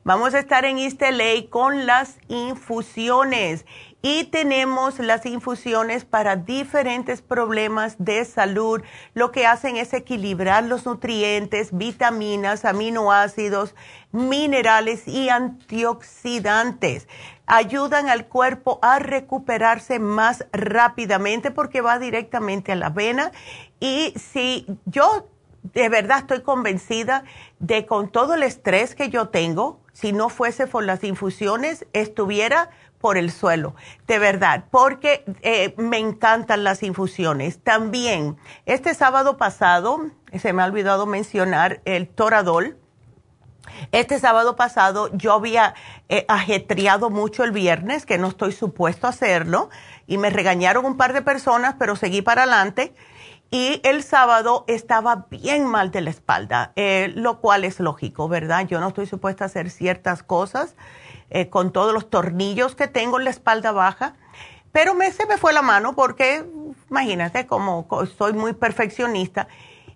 Vamos a estar en East con las infusiones y tenemos las infusiones para diferentes problemas de salud. Lo que hacen es equilibrar los nutrientes, vitaminas, aminoácidos, minerales y antioxidantes. Ayudan al cuerpo a recuperarse más rápidamente porque va directamente a la vena. Y si yo de verdad estoy convencida de con todo el estrés que yo tengo, si no fuese por las infusiones, estuviera por el suelo, de verdad, porque eh, me encantan las infusiones. También, este sábado pasado, se me ha olvidado mencionar el Toradol. Este sábado pasado yo había eh, ajetreado mucho el viernes, que no estoy supuesto a hacerlo, y me regañaron un par de personas, pero seguí para adelante. Y el sábado estaba bien mal de la espalda, eh, lo cual es lógico, ¿verdad? Yo no estoy supuesta a hacer ciertas cosas eh, con todos los tornillos que tengo en la espalda baja. Pero me, se me fue la mano porque, imagínate, como soy muy perfeccionista.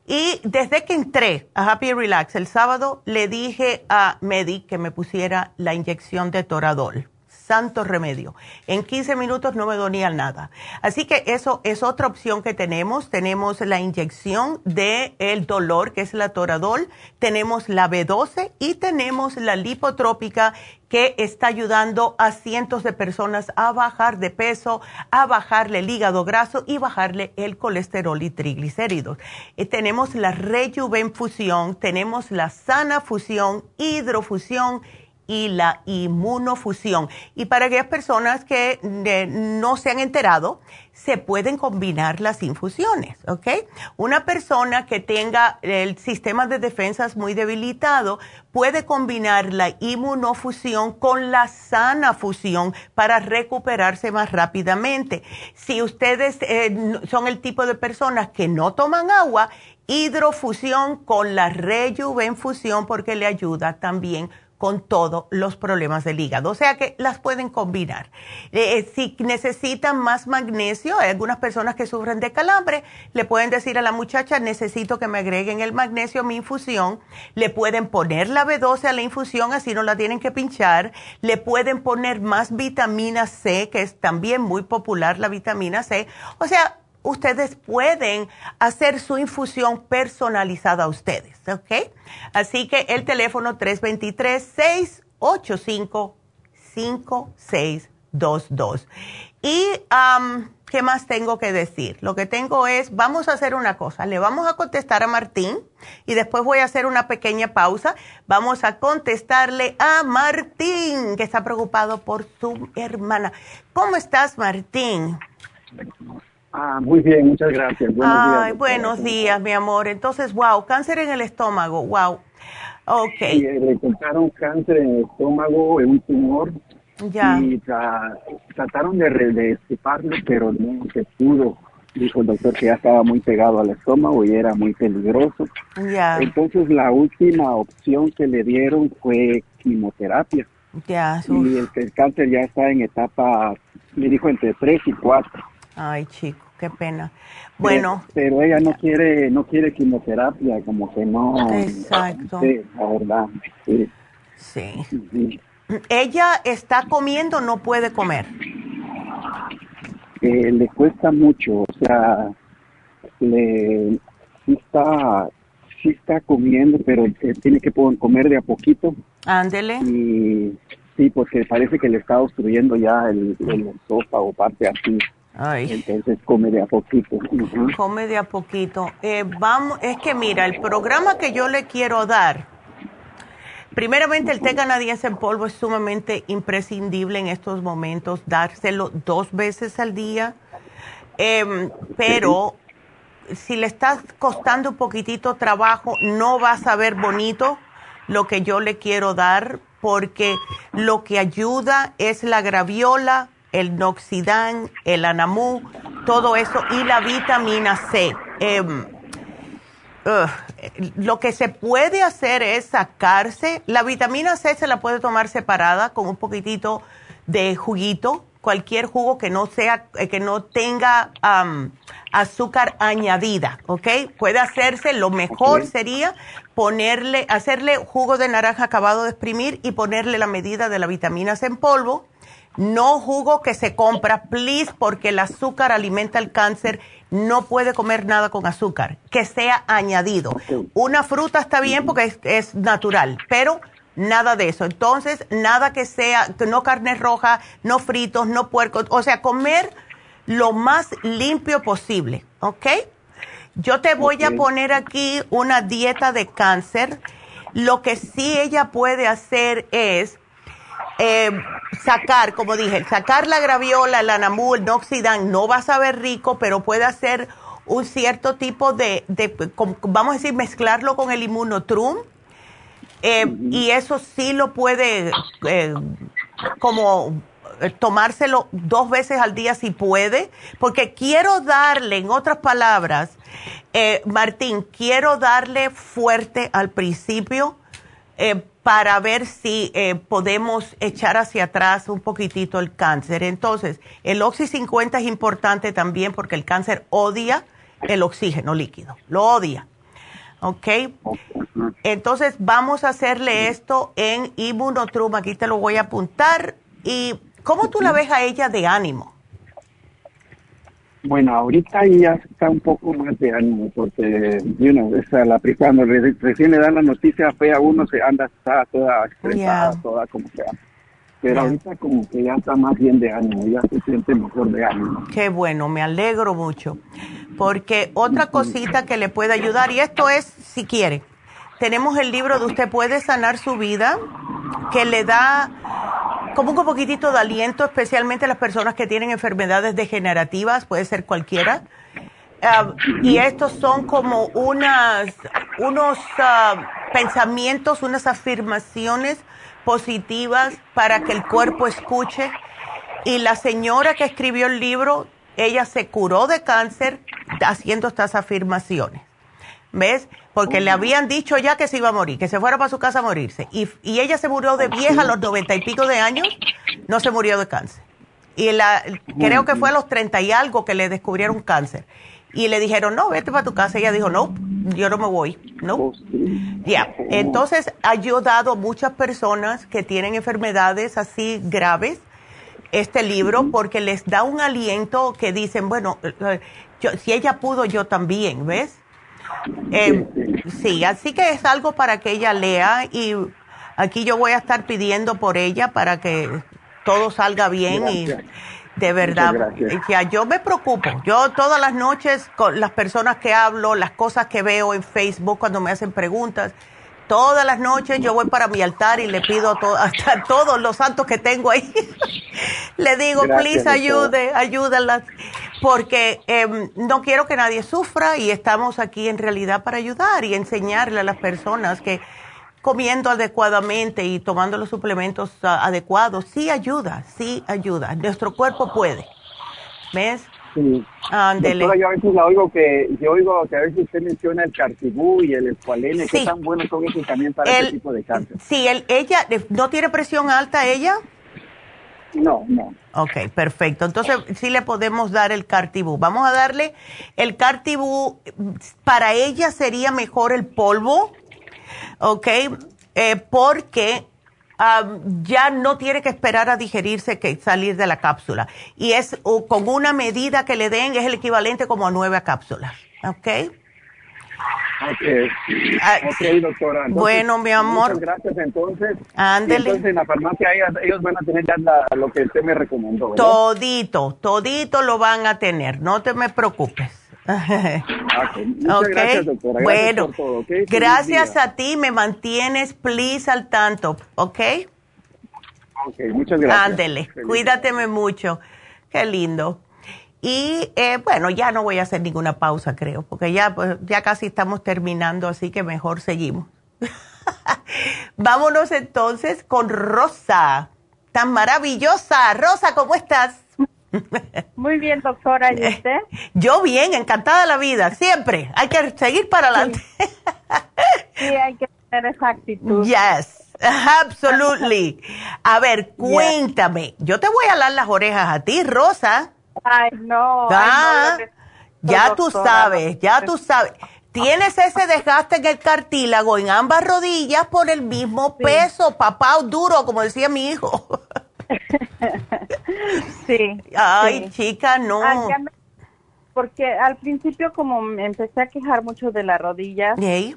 Y desde que entré a Happy Relax el sábado, le dije a Medi que me pusiera la inyección de Toradol santo remedio. En 15 minutos no me dolía nada. Así que eso es otra opción que tenemos. Tenemos la inyección del el dolor, que es la Toradol. Tenemos la B12 y tenemos la lipotrópica que está ayudando a cientos de personas a bajar de peso, a bajarle el hígado graso y bajarle el colesterol y triglicéridos. Eh, tenemos la Rejuven Fusión, tenemos la Sana Fusión, Hidrofusión y la inmunofusión. Y para aquellas personas que eh, no se han enterado, se pueden combinar las infusiones, ¿ok? Una persona que tenga el sistema de defensas muy debilitado puede combinar la inmunofusión con la sana fusión para recuperarse más rápidamente. Si ustedes eh, son el tipo de personas que no toman agua, hidrofusión con la rejuvenfusión porque le ayuda también con todos los problemas del hígado. O sea que las pueden combinar. Eh, eh, si necesitan más magnesio, hay algunas personas que sufren de calambre, le pueden decir a la muchacha, necesito que me agreguen el magnesio a mi infusión. Le pueden poner la B12 a la infusión, así no la tienen que pinchar. Le pueden poner más vitamina C, que es también muy popular la vitamina C. O sea, ustedes pueden hacer su infusión personalizada a ustedes, ¿ok? Así que el teléfono 323-685-5622. Y, ¿qué más tengo que decir? Lo que tengo es, vamos a hacer una cosa, le vamos a contestar a Martín y después voy a hacer una pequeña pausa. Vamos a contestarle a Martín, que está preocupado por su hermana. ¿Cómo estás, Martín? Ah, muy bien, muchas gracias. Buenos Ay, días, buenos días, mi amor. Entonces, wow, cáncer en el estómago, wow. Ok. Sí, eh, le encontraron cáncer en el estómago, en un tumor. Ya. Y trataron de, de pero no se pudo. Dijo el doctor que ya estaba muy pegado al estómago y era muy peligroso. Ya. Entonces, la última opción que le dieron fue quimioterapia. Ya. Y el, el cáncer ya está en etapa, me dijo, entre 3 y 4. Ay, chico, qué pena. Bueno. Pero, ella no quiere, no quiere quimioterapia, como que no. Exacto. Sí, la verdad. Sí. ¿ella está comiendo no puede comer? Eh, le cuesta mucho, o sea, le sí está, sí está comiendo, pero eh, tiene que comer de a poquito. Ándele. Y sí, porque parece que le está obstruyendo ya el, el o parte así. Entonces come de a poquito. Come de a poquito. Eh, vamos, es que mira, el programa que yo le quiero dar, primeramente el té canadiense en polvo es sumamente imprescindible en estos momentos, dárselo dos veces al día, em, pero si le está costando un poquitito trabajo, no va a saber bonito lo que yo le quiero dar, porque lo que ayuda es la graviola, el noxidán, el anamú, todo eso y la vitamina C. Em, lo que se puede hacer es sacarse, la vitamina C se la puede tomar separada con un poquitito de juguito, cualquier jugo que no sea, eh, que no tenga azúcar añadida, ¿ok? Puede hacerse, lo mejor sería ponerle, hacerle jugo de naranja acabado de exprimir y ponerle la medida de la vitamina C en polvo no jugo que se compra, please, porque el azúcar alimenta el cáncer. No puede comer nada con azúcar, que sea añadido. Una fruta está bien porque es, natural, pero nada de eso. Entonces, nada que sea, no carne roja, no fritos, no puercos, o sea, comer lo más limpio posible, ¿ok? Yo te voy a poner aquí una dieta de cáncer. Lo que sí ella puede hacer es eh, sacar, como dije, sacar la graviola, el anamú, el noxidan, no va a saber rico, pero puede hacer un cierto tipo de, vamos a decir, mezclarlo con el inmunotrum. Eh, y eso sí lo puede, eh, como tomárselo dos veces al día si puede, porque quiero darle, en otras palabras, Martín, quiero darle fuerte al principio para ver si eh, podemos echar hacia atrás un poquitito el cáncer. Entonces, el Oxy 50 es importante también porque el cáncer odia el oxígeno líquido, lo odia. ¿Ok? Entonces, vamos a hacerle esto en Immunotrum. Aquí te lo voy a apuntar. ¿Y cómo tú la ves a ella de ánimo? Bueno, ahorita ya está un poco más de ánimo, porque, you know, esa, la, cuando recién le dan la noticia fea a uno, se anda está toda estresada, toda como sea. Pero ahorita como que ya está más bien de ánimo, ya se siente mejor de ánimo. Qué bueno, me alegro mucho. Porque otra cosita que le puede ayudar, y esto es si quiere, tenemos el libro de Usted puede sanar su vida, que le da como un poquitito de aliento, especialmente las personas que tienen enfermedades degenerativas, puede ser cualquiera. Ah, y estos son como unas, unos ah, pensamientos, unas afirmaciones positivas para que el cuerpo escuche. Y la señora que escribió el libro, ella se curó de cáncer haciendo estas afirmaciones. ¿Ves? Porque le habían dicho ya que se iba a morir, que se fuera para su casa a morirse. Y, y ella se murió de vieja a los noventa y pico de años, no se murió de cáncer. Y la, creo que fue a los treinta y algo que le descubrieron cáncer. Y le dijeron, no, vete para tu casa. Y ella dijo, no, yo no me voy. No. Ya. Entonces, ha ayudado a muchas personas que tienen enfermedades así graves este libro porque les da un aliento que dicen, bueno, eh, yo, si ella pudo, yo también, ¿ves? Eh, sí, así que es algo para que ella lea y aquí yo voy a estar pidiendo por ella para que todo salga bien y de verdad, ya yo me preocupo. Yo todas las noches con las personas que hablo, las cosas que veo en Facebook cuando me hacen preguntas, todas las noches yo voy para mi altar y le pido a, todos los santos que tengo ahí, le digo, please ayude, ayúdalas porque em, no quiero que nadie sufra y estamos aquí en realidad para ayudar y enseñarle a las personas que comiendo adecuadamente y tomando los suplementos ah, adecuados sí ayuda, sí ayuda. Nuestro cuerpo puede. ¿Ves? Sí. Ándele. yo a veces la oigo que, yo oigo que a veces usted menciona el cartibú y el escualene, que tan buenos son esos también para ese tipo de cáncer. Sí, el, ella, ¿no tiene presión alta ella? No, no. Ok, perfecto. Entonces sí le podemos dar el cartibú. Vamos a darle el cartibú. Para ella sería mejor el polvo, ok, eh, porque ya no tiene que esperar a digerirse que salir de la cápsula. Y es con una medida que le den, es el equivalente como a nueve cápsulas. ¿Ok? Okay. Ah, ok, doctora. bueno, mi amor. Muchas gracias, entonces. Ándele. Entonces, en la farmacia ellos, van a tener ya lo que usted me recomendó. ¿verdad? Todito, todito lo van a tener. No te me preocupes. Okay. Muchas gracias, doctora. Gracias bueno, por todo, ¿okay? gracias a ti. Me mantienes, please, al tanto. ¿Ok? Ok, muchas gracias. Ándele. Cuídateme mucho. Qué lindo. Y eh, bueno, ya no voy a hacer ninguna pausa, creo, porque ya, pues, ya casi estamos terminando, así que mejor seguimos. Vámonos entonces con Rosa, tan maravillosa. Rosa, ¿cómo estás? Muy bien, doctora, ¿y usted? Yo bien, encantada de la vida, siempre. Hay que seguir para adelante. sí, hay que tener esa actitud. Yes, absolutely. A ver, cuéntame. Yo te voy a dar las orejas a ti, Rosa. Ay, no. Ah, ya tú sabes, ya tú sabes. Tienes ese desgaste en el cartílago en ambas rodillas por el mismo peso, papá duro, como decía mi hijo. sí. Ay, chica, no. porque al principio como me empecé a quejar mucho de las rodillas, fui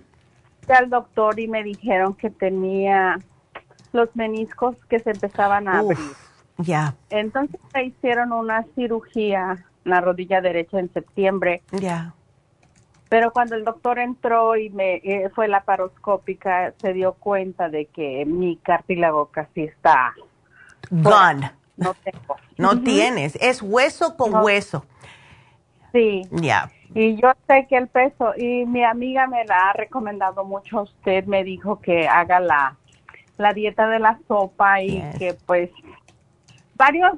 al doctor y me dijeron que tenía los meniscos que se empezaban a abrir. Ya. Entonces me hicieron una cirugía en la rodilla derecha en septiembre. Ya. Pero cuando el doctor entró y me eh, fue la paroscópica, se dio cuenta de que mi cartílago casi está No tengo. No tienes, es hueso con hueso. Sí. Ya. Y yo sé que el peso, y mi amiga me la ha recomendado mucho a usted, me dijo que haga la, la dieta de la sopa y que pues varios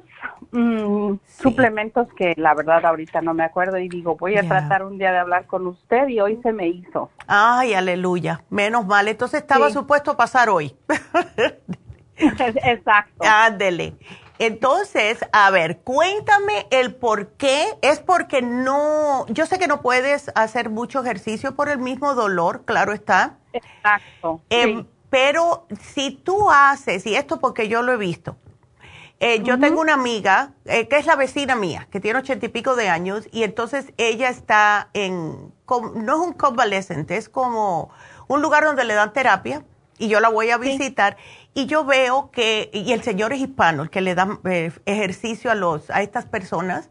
mm, suplementos que la verdad ahorita no me acuerdo y digo, voy a tratar un día de hablar con usted y hoy se me hizo. Ay, aleluya, menos mal, entonces estaba supuesto pasar hoy. Exacto. Ándele. Entonces, a ver, cuéntame el por qué. Es porque no, yo sé que no puedes hacer mucho ejercicio por el mismo dolor, claro está. Exacto. Em, pero si tú haces, y esto porque yo lo he visto, eh, yo tengo una amiga eh, que es la vecina mía, que tiene ochenta y pico de años, y entonces ella está en, no es un convalescente, es como un lugar donde le dan terapia, y yo la voy a visitar, y yo veo que, y el señor es hispano, el que le da eh, ejercicio a, los, a estas personas,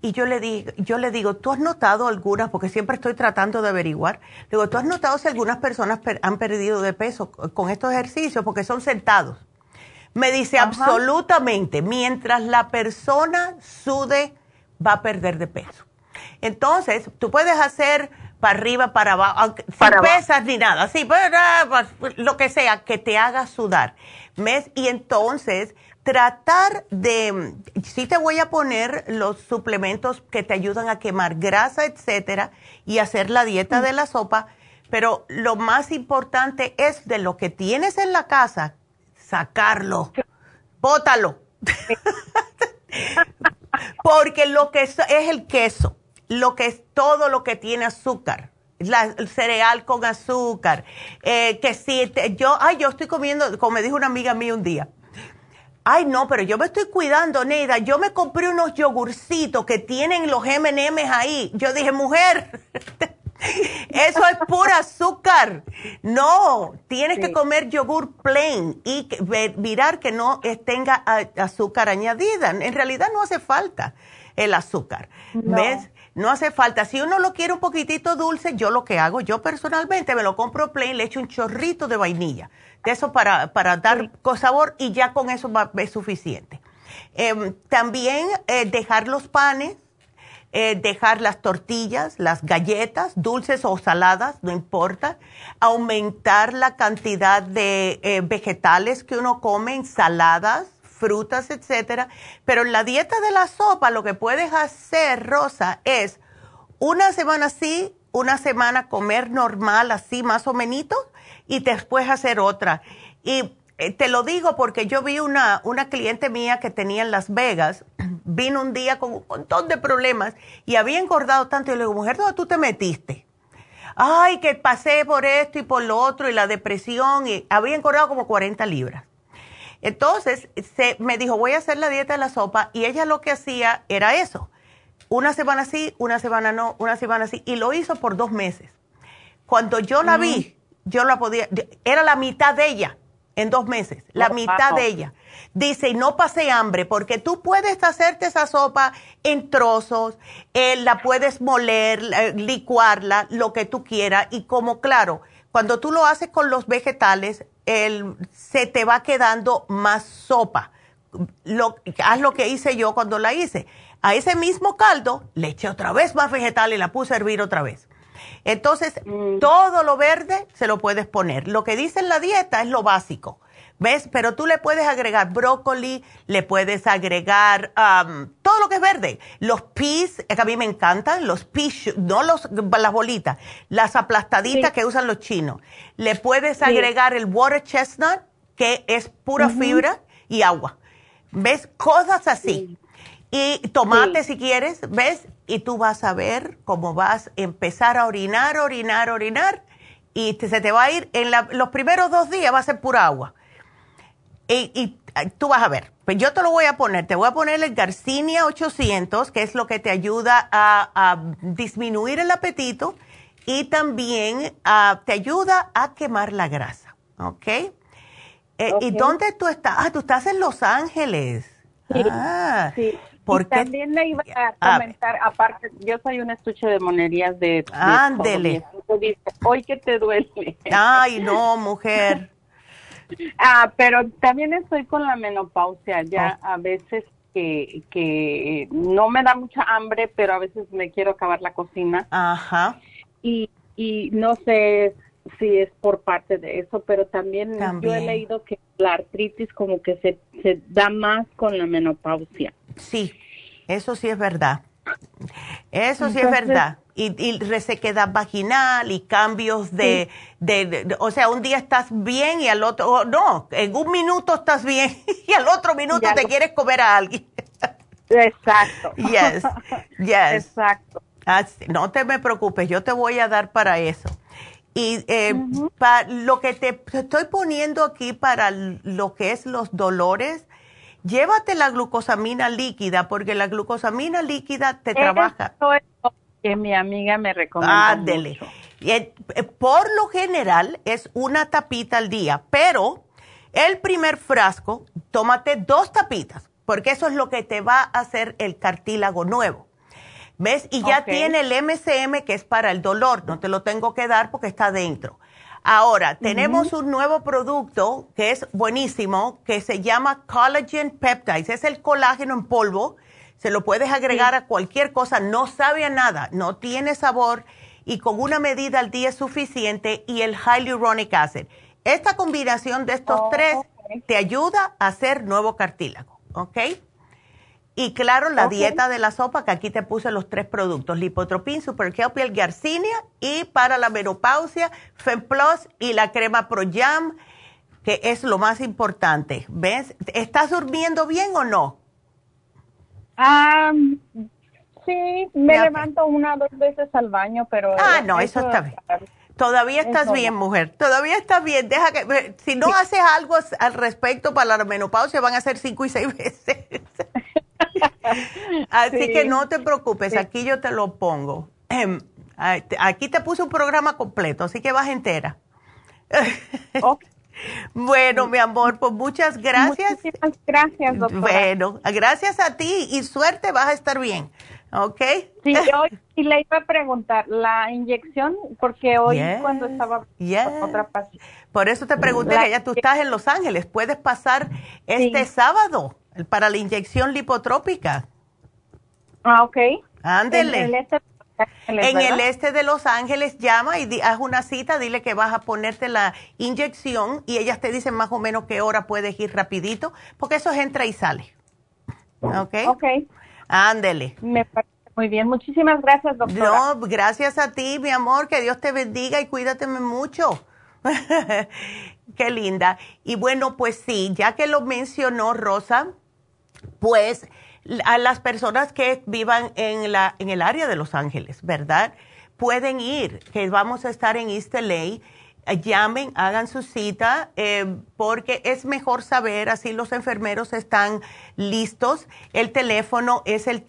y yo le, digo, yo le digo, ¿tú has notado algunas, porque siempre estoy tratando de averiguar, digo, ¿tú has notado si algunas personas han perdido de peso con estos ejercicios? Porque son sentados. Me dice absolutamente, mientras la persona sude, va a perder de peso. Entonces, tú puedes hacer para arriba, para abajo, sin pesas ni nada, sí, pues, pues, lo que sea, que te haga sudar. Y entonces, tratar de, sí te voy a poner los suplementos que te ayudan a quemar grasa, etcétera, y hacer la dieta de la sopa, pero lo más importante es de lo que tienes en la casa, sacarlo, bótalo. Porque lo que es, el queso, lo que es todo lo que tiene azúcar, el cereal con azúcar, eh, que si yo, ay, yo estoy comiendo, como me dijo una amiga mía un día, ay, no, pero yo me estoy cuidando, Neida, yo me compré unos yogurcitos que tienen los M&M's ahí. Yo dije, mujer, Eso es pura azúcar. No, tienes que comer yogur plain y mirar que no tenga azúcar añadida. En realidad no hace falta el azúcar. ¿Ves? No hace falta. Si uno lo quiere un poquitito dulce, yo lo que hago, yo personalmente me lo compro plain, le echo un chorrito de vainilla. De eso para, para dar sabor y ya con eso va, es suficiente. Em, también eh, dejar los panes eh, dejar las tortillas, las galletas, dulces o saladas, no importa, aumentar la cantidad de eh, vegetales que uno come, ensaladas, frutas, etcétera. Pero en la dieta de la sopa lo que puedes hacer, Rosa, es una semana sí, una semana comer normal, así más o menos, y después hacer otra. Y te lo digo porque yo vi una, una cliente mía que tenía en Las Vegas, vino un día con un montón de problemas y había engordado tanto. Y le digo, mujer, ¿dónde tú te metiste? Ay, que pasé por esto y por lo otro y la depresión y había engordado como 40 libras. Entonces, se, me dijo, voy a hacer la dieta de la sopa y ella lo que hacía era eso. Una semana sí, una semana no, una semana sí. Y lo hizo por dos meses. Cuando yo la vi, yo la podía, era la mitad de ella en dos meses, la mitad de ella. Dice, y no pasé hambre, porque tú puedes hacerte esa sopa en trozos, eh, la puedes moler, licuarla, lo que tú quieras, y como claro, cuando tú lo haces con los vegetales, el, se te va quedando más sopa. Lo, haz lo que hice yo cuando la hice. A ese mismo caldo le eché otra vez más vegetal y la puse a hervir otra vez. Entonces, mm. todo lo verde se lo puedes poner. Lo que dice en la dieta es lo básico. ¿Ves? Pero tú le puedes agregar brócoli, le puedes agregar todo lo que es verde. Los peas, que a mí me encantan, los peas, no los, las bolitas, las aplastaditas que usan los chinos. Le puedes agregar el water chestnut, que es pura fibra y agua. ¿Ves? Cosas así. Y tomate si quieres, ¿ves? Y tú vas a ver cómo vas a empezar a orinar, orinar, orinar. Y se te va a ir, en los primeros dos días va a ser pura agua y, tú vas a ver, pues yo te lo voy a poner, te voy a poner el Garcinia 800, que es lo que te ayuda a, disminuir el apetito y también ah, te ayuda a quemar la grasa, ¿ok? Eh, ¿Y dónde tú estás? Ah, tú estás en Los Ángeles. Sí, ah, sí. También le iba a comentar, aparte, yo soy un estuche de monerías de... Ándele. Hoy que te duele. Ay, no, mujer. Ah, pero también estoy con la menopausia, ya a veces que, que no me da mucha hambre, pero a veces me quiero acabar la cocina. Ajá. Y, y no sé si es por parte de eso, pero también, yo he leído que la artritis como que se, se da más con la menopausia. Sí, eso sí es verdad. Eso sí es verdad y, y, resequedad vaginal y cambios de, de, o sea, un día estás bien y al otro, oh, no, en un minuto estás bien y al otro minuto te quieres comer a alguien. Exacto. Yes, yes. Exacto. no te me preocupes, yo te voy a dar para eso. Y eh, lo que te estoy poniendo aquí para lo que es los dolores, llévate la glucosamina líquida, porque la glucosamina líquida te trabaja que mi amiga me recomendó. Ándele. Eh, por lo general es una tapita al día, pero el primer frasco, tómate dos tapitas, porque eso es lo que te va a hacer el cartílago nuevo. ¿Ves? Y ya tiene el MCM que es para el dolor, no te lo tengo que dar porque está dentro. Ahora, tenemos un nuevo producto que es buenísimo, que se llama Collagen Peptides. Es el colágeno en polvo se lo puedes agregar a cualquier cosa, no sabe a nada, no tiene sabor y con una medida al día es suficiente y el hyaluronic acid. Esta combinación de estos oh, tres te ayuda a hacer nuevo cartílago, ¿ok? Y claro, la dieta de la sopa, que aquí te puse los tres productos, Lipotropin, Super Kelp y el Garcinia, y para la menopausia, FemPlus y la crema Pro Jam, que es lo más importante. ¿Ves? ¿Estás durmiendo bien o no? Ah, sí, me levanto una o dos veces al baño, pero... Ah, no, eso, está bien. Todavía estás bien, mujer. Todavía estás bien. Deja que, si no haces algo al respecto para la menopausia, van a ser cinco y seis veces. Así que no te preocupes, aquí yo te lo pongo. Em, aquí te puse un programa completo, así que vas entera. Bueno, mi amor, pues muchas gracias. Muchas gracias, doctora. Bueno, gracias a ti y suerte, vas a estar bien, ¿ok? Sí, yo y le iba a preguntar, la inyección, porque hoy cuando estaba otra paciente. Por eso te pregunté, que ya tú estás en Los Ángeles, ¿puedes pasar este sábado para la inyección lipotrópica? Ah, ok. Ándele. Este en el este de Los Ángeles llama y haz una cita, dile que vas a ponerte la inyección y ellas te dicen más o menos qué hora puedes ir rapidito, porque eso es entra y sale. ¿Ok? Ok. Ándele. Me parece muy bien. Muchísimas gracias, doctora. No, gracias a ti, mi amor. Que Dios te bendiga y cuídateme mucho. qué linda. Y bueno, pues sí, ya que lo mencionó Rosa, pues a las personas que vivan en, la, en el área de Los Ángeles, ¿verdad? Pueden ir, que vamos a estar en East LA llamen, hagan su cita, eh, porque es mejor saber, así los enfermeros están listos. El teléfono es el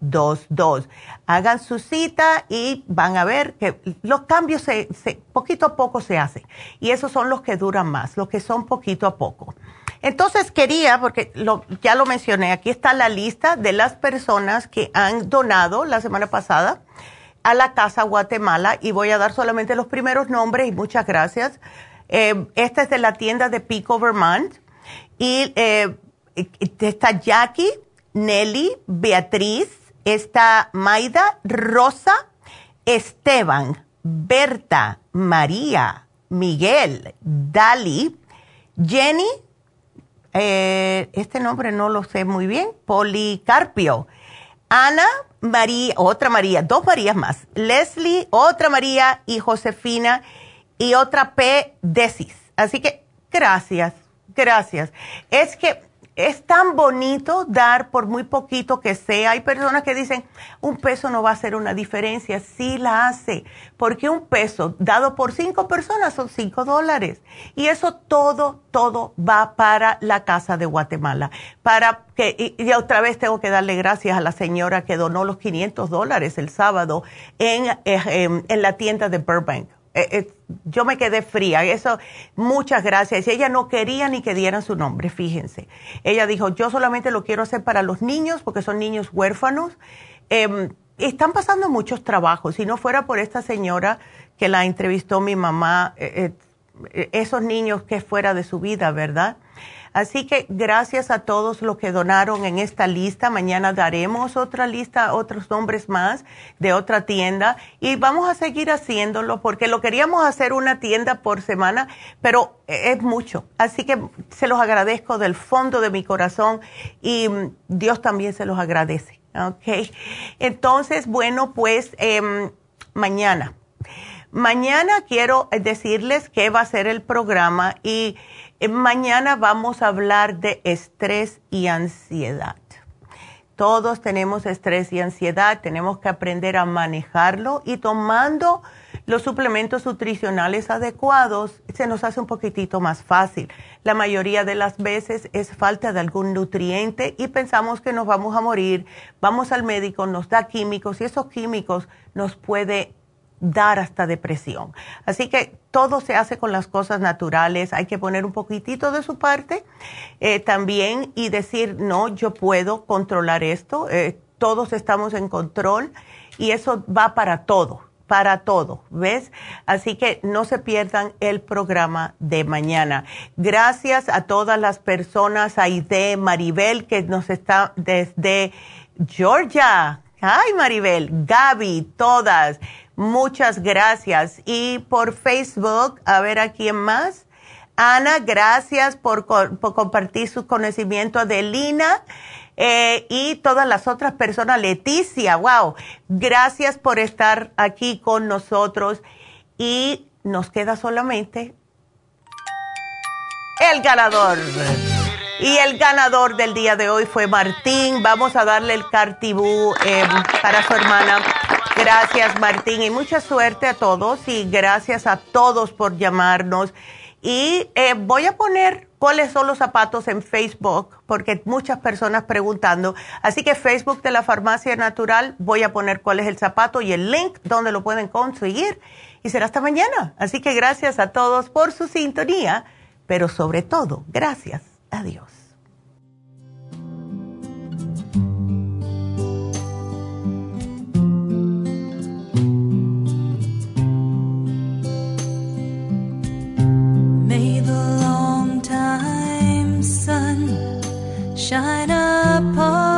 323-685-5622. Hagan su cita y van a ver que los cambios se, poquito a poco se hacen. Y esos son los que duran más, los que son poquito a poco. Entonces quería, porque ya lo mencioné, aquí está la lista de las personas que han donado la semana pasada a la Casa Guatemala y voy a dar solamente los primeros nombres y muchas gracias. Eh, esta es de la tienda de Pico, Vermont. Y eh, está Jackie, Nelly, Beatriz, está Maida, Rosa, Esteban, Berta, María, Miguel, Dali, Jenny, eh, este nombre no lo sé muy bien, Policarpio, Ana María, otra María, dos Marías más, Leslie, otra María y Josefina y otra P. Decis. Así que gracias, gracias. Es que es tan bonito dar por muy poquito que sea. Hay personas que dicen, un peso no va a hacer una diferencia. Sí la hace, porque un peso dado por cinco personas son cinco dólares. Y eso todo, todo va para la Casa de Guatemala. Para que, y, otra vez tengo que darle gracias a la señora que donó los 500 dólares el sábado en, eh, en la tienda de Burbank eh, eh, yo me quedé fría. Eso, muchas gracias. Y ella no quería ni que dieran su nombre, fíjense. Ella dijo, yo solamente lo quiero hacer para los niños, porque son niños huérfanos. Em, están pasando muchos trabajos. Si no fuera por esta señora que la entrevistó mi mamá, eh, esos niños que fuera de su vida, ¿verdad? Así que gracias a todos los que donaron en esta lista. Mañana daremos otra lista, otros nombres más de otra tienda y vamos a seguir haciéndolo porque lo queríamos hacer una tienda por semana, pero es mucho. Así que se los agradezco del fondo de mi corazón y mm, Dios también se los agradece. Ok. Entonces, bueno, pues em, mañana. Mañana quiero decirles qué va a ser el programa y eh, mañana vamos a hablar de estrés y ansiedad. Todos tenemos estrés y ansiedad, tenemos que aprender a manejarlo y tomando los suplementos nutricionales adecuados se nos hace un poquitito más fácil. La mayoría de las veces es falta de algún nutriente y pensamos que nos vamos a morir, vamos al médico, nos da químicos y esos químicos nos puede dar hasta depresión. Así que todo se hace con las cosas naturales, hay que poner un poquitito de su parte eh, también y decir, no, yo puedo controlar esto, eh, todos estamos en control y eso va para todo, para todo, ¿ves? Así que no se pierdan el programa de mañana. Gracias a todas las personas, Aide, Maribel, que nos está desde Georgia. Ay, Maribel, Gaby, todas. Muchas gracias. Y por Facebook, a ver a quién más. Ana, gracias por, compartir su conocimiento de Lina eh, y todas las otras personas. Leticia, wow, gracias por estar aquí con nosotros. Y nos queda solamente el ganador. Y el ganador del día de hoy fue Martín. Vamos a darle el cartibú eh, para su hermana. Gracias, Martín, y mucha suerte a todos y gracias a todos por llamarnos. Y eh, voy a poner cuáles son los zapatos en Facebook, porque muchas personas preguntando. Así que Facebook de la Farmacia Natural, voy a poner cuál es el zapato y el link donde lo pueden conseguir. Y será hasta mañana. Así que gracias a todos por su sintonía, pero sobre todo, gracias. Adiós. May the long time sun shine upon